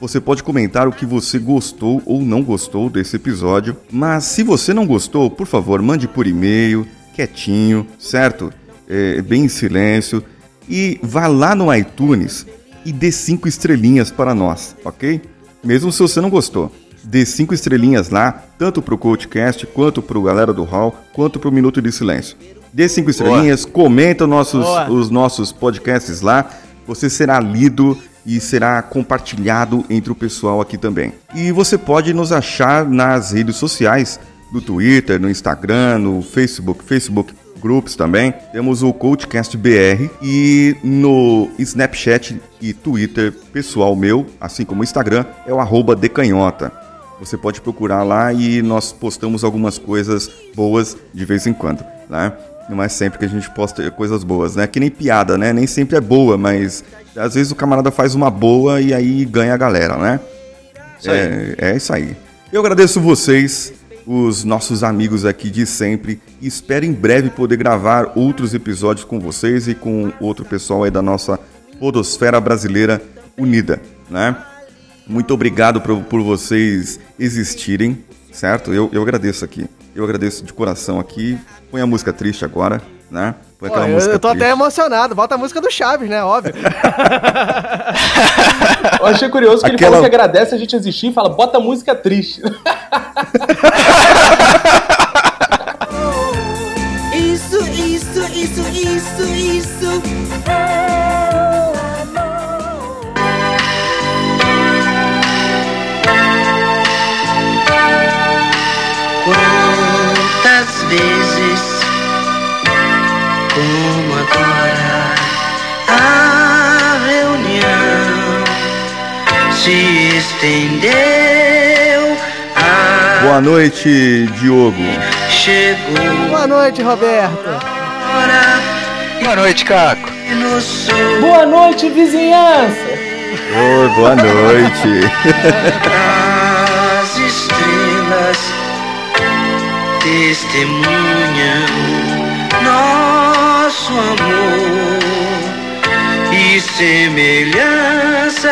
Você pode comentar o que você gostou ou não gostou desse episódio. Mas se você não gostou, por favor, mande por e-mail, quietinho, certo? É, bem em silêncio. E vá lá no iTunes e dê cinco estrelinhas para nós, ok? Mesmo se você não gostou. Dê cinco estrelinhas lá, tanto pro Coachcast, quanto pro Galera do Hall, quanto pro Minuto de Silêncio. Dê cinco estrelinhas, comenta os nossos, Boa. os nossos podcasts lá. Você será lido e será compartilhado entre o pessoal aqui também. E você pode nos achar nas redes sociais, no Twitter, no Instagram, no Facebook, Facebook Groups também. Temos o Coachcast BR e no Snapchat e Twitter pessoal meu, assim como o Instagram, é o arroba decanhota. Você pode procurar lá e nós postamos algumas coisas boas de vez em quando, né? Não é sempre que a gente posta coisas boas, né? Que nem piada, né? Nem sempre é boa, mas às vezes o camarada faz uma boa e aí ganha a galera, né? Isso é, é isso aí. Eu agradeço vocês, os nossos amigos aqui de sempre, e espero em breve poder gravar outros episódios com vocês e com outro pessoal aí da nossa Podosfera Brasileira Unida, né? Muito obrigado por, por vocês existirem, certo? Eu, eu agradeço aqui. Eu agradeço de coração aqui. Põe a música triste agora, né? Põe Pô, aquela eu, música eu tô triste. até emocionado. Bota a música do Chaves, né? Óbvio. Eu achei curioso que ele Aquela- falou que agradece a gente existir e fala, bota música triste. se estendeu, a Boa noite, Diogo. chegou Boa noite, Roberto. Boa noite, Caco. no sul. Boa noite, vizinhança! Oi, boa noite. As estrelas testemunham nosso amor semelhança.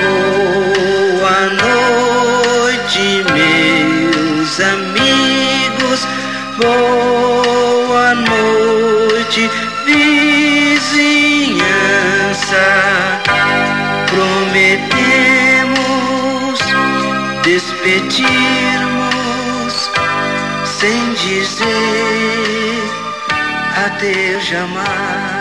Boa noite, meus amigos. Boa noite, vizinhança. Prometemos despedirmos sem dizer adeus jamais.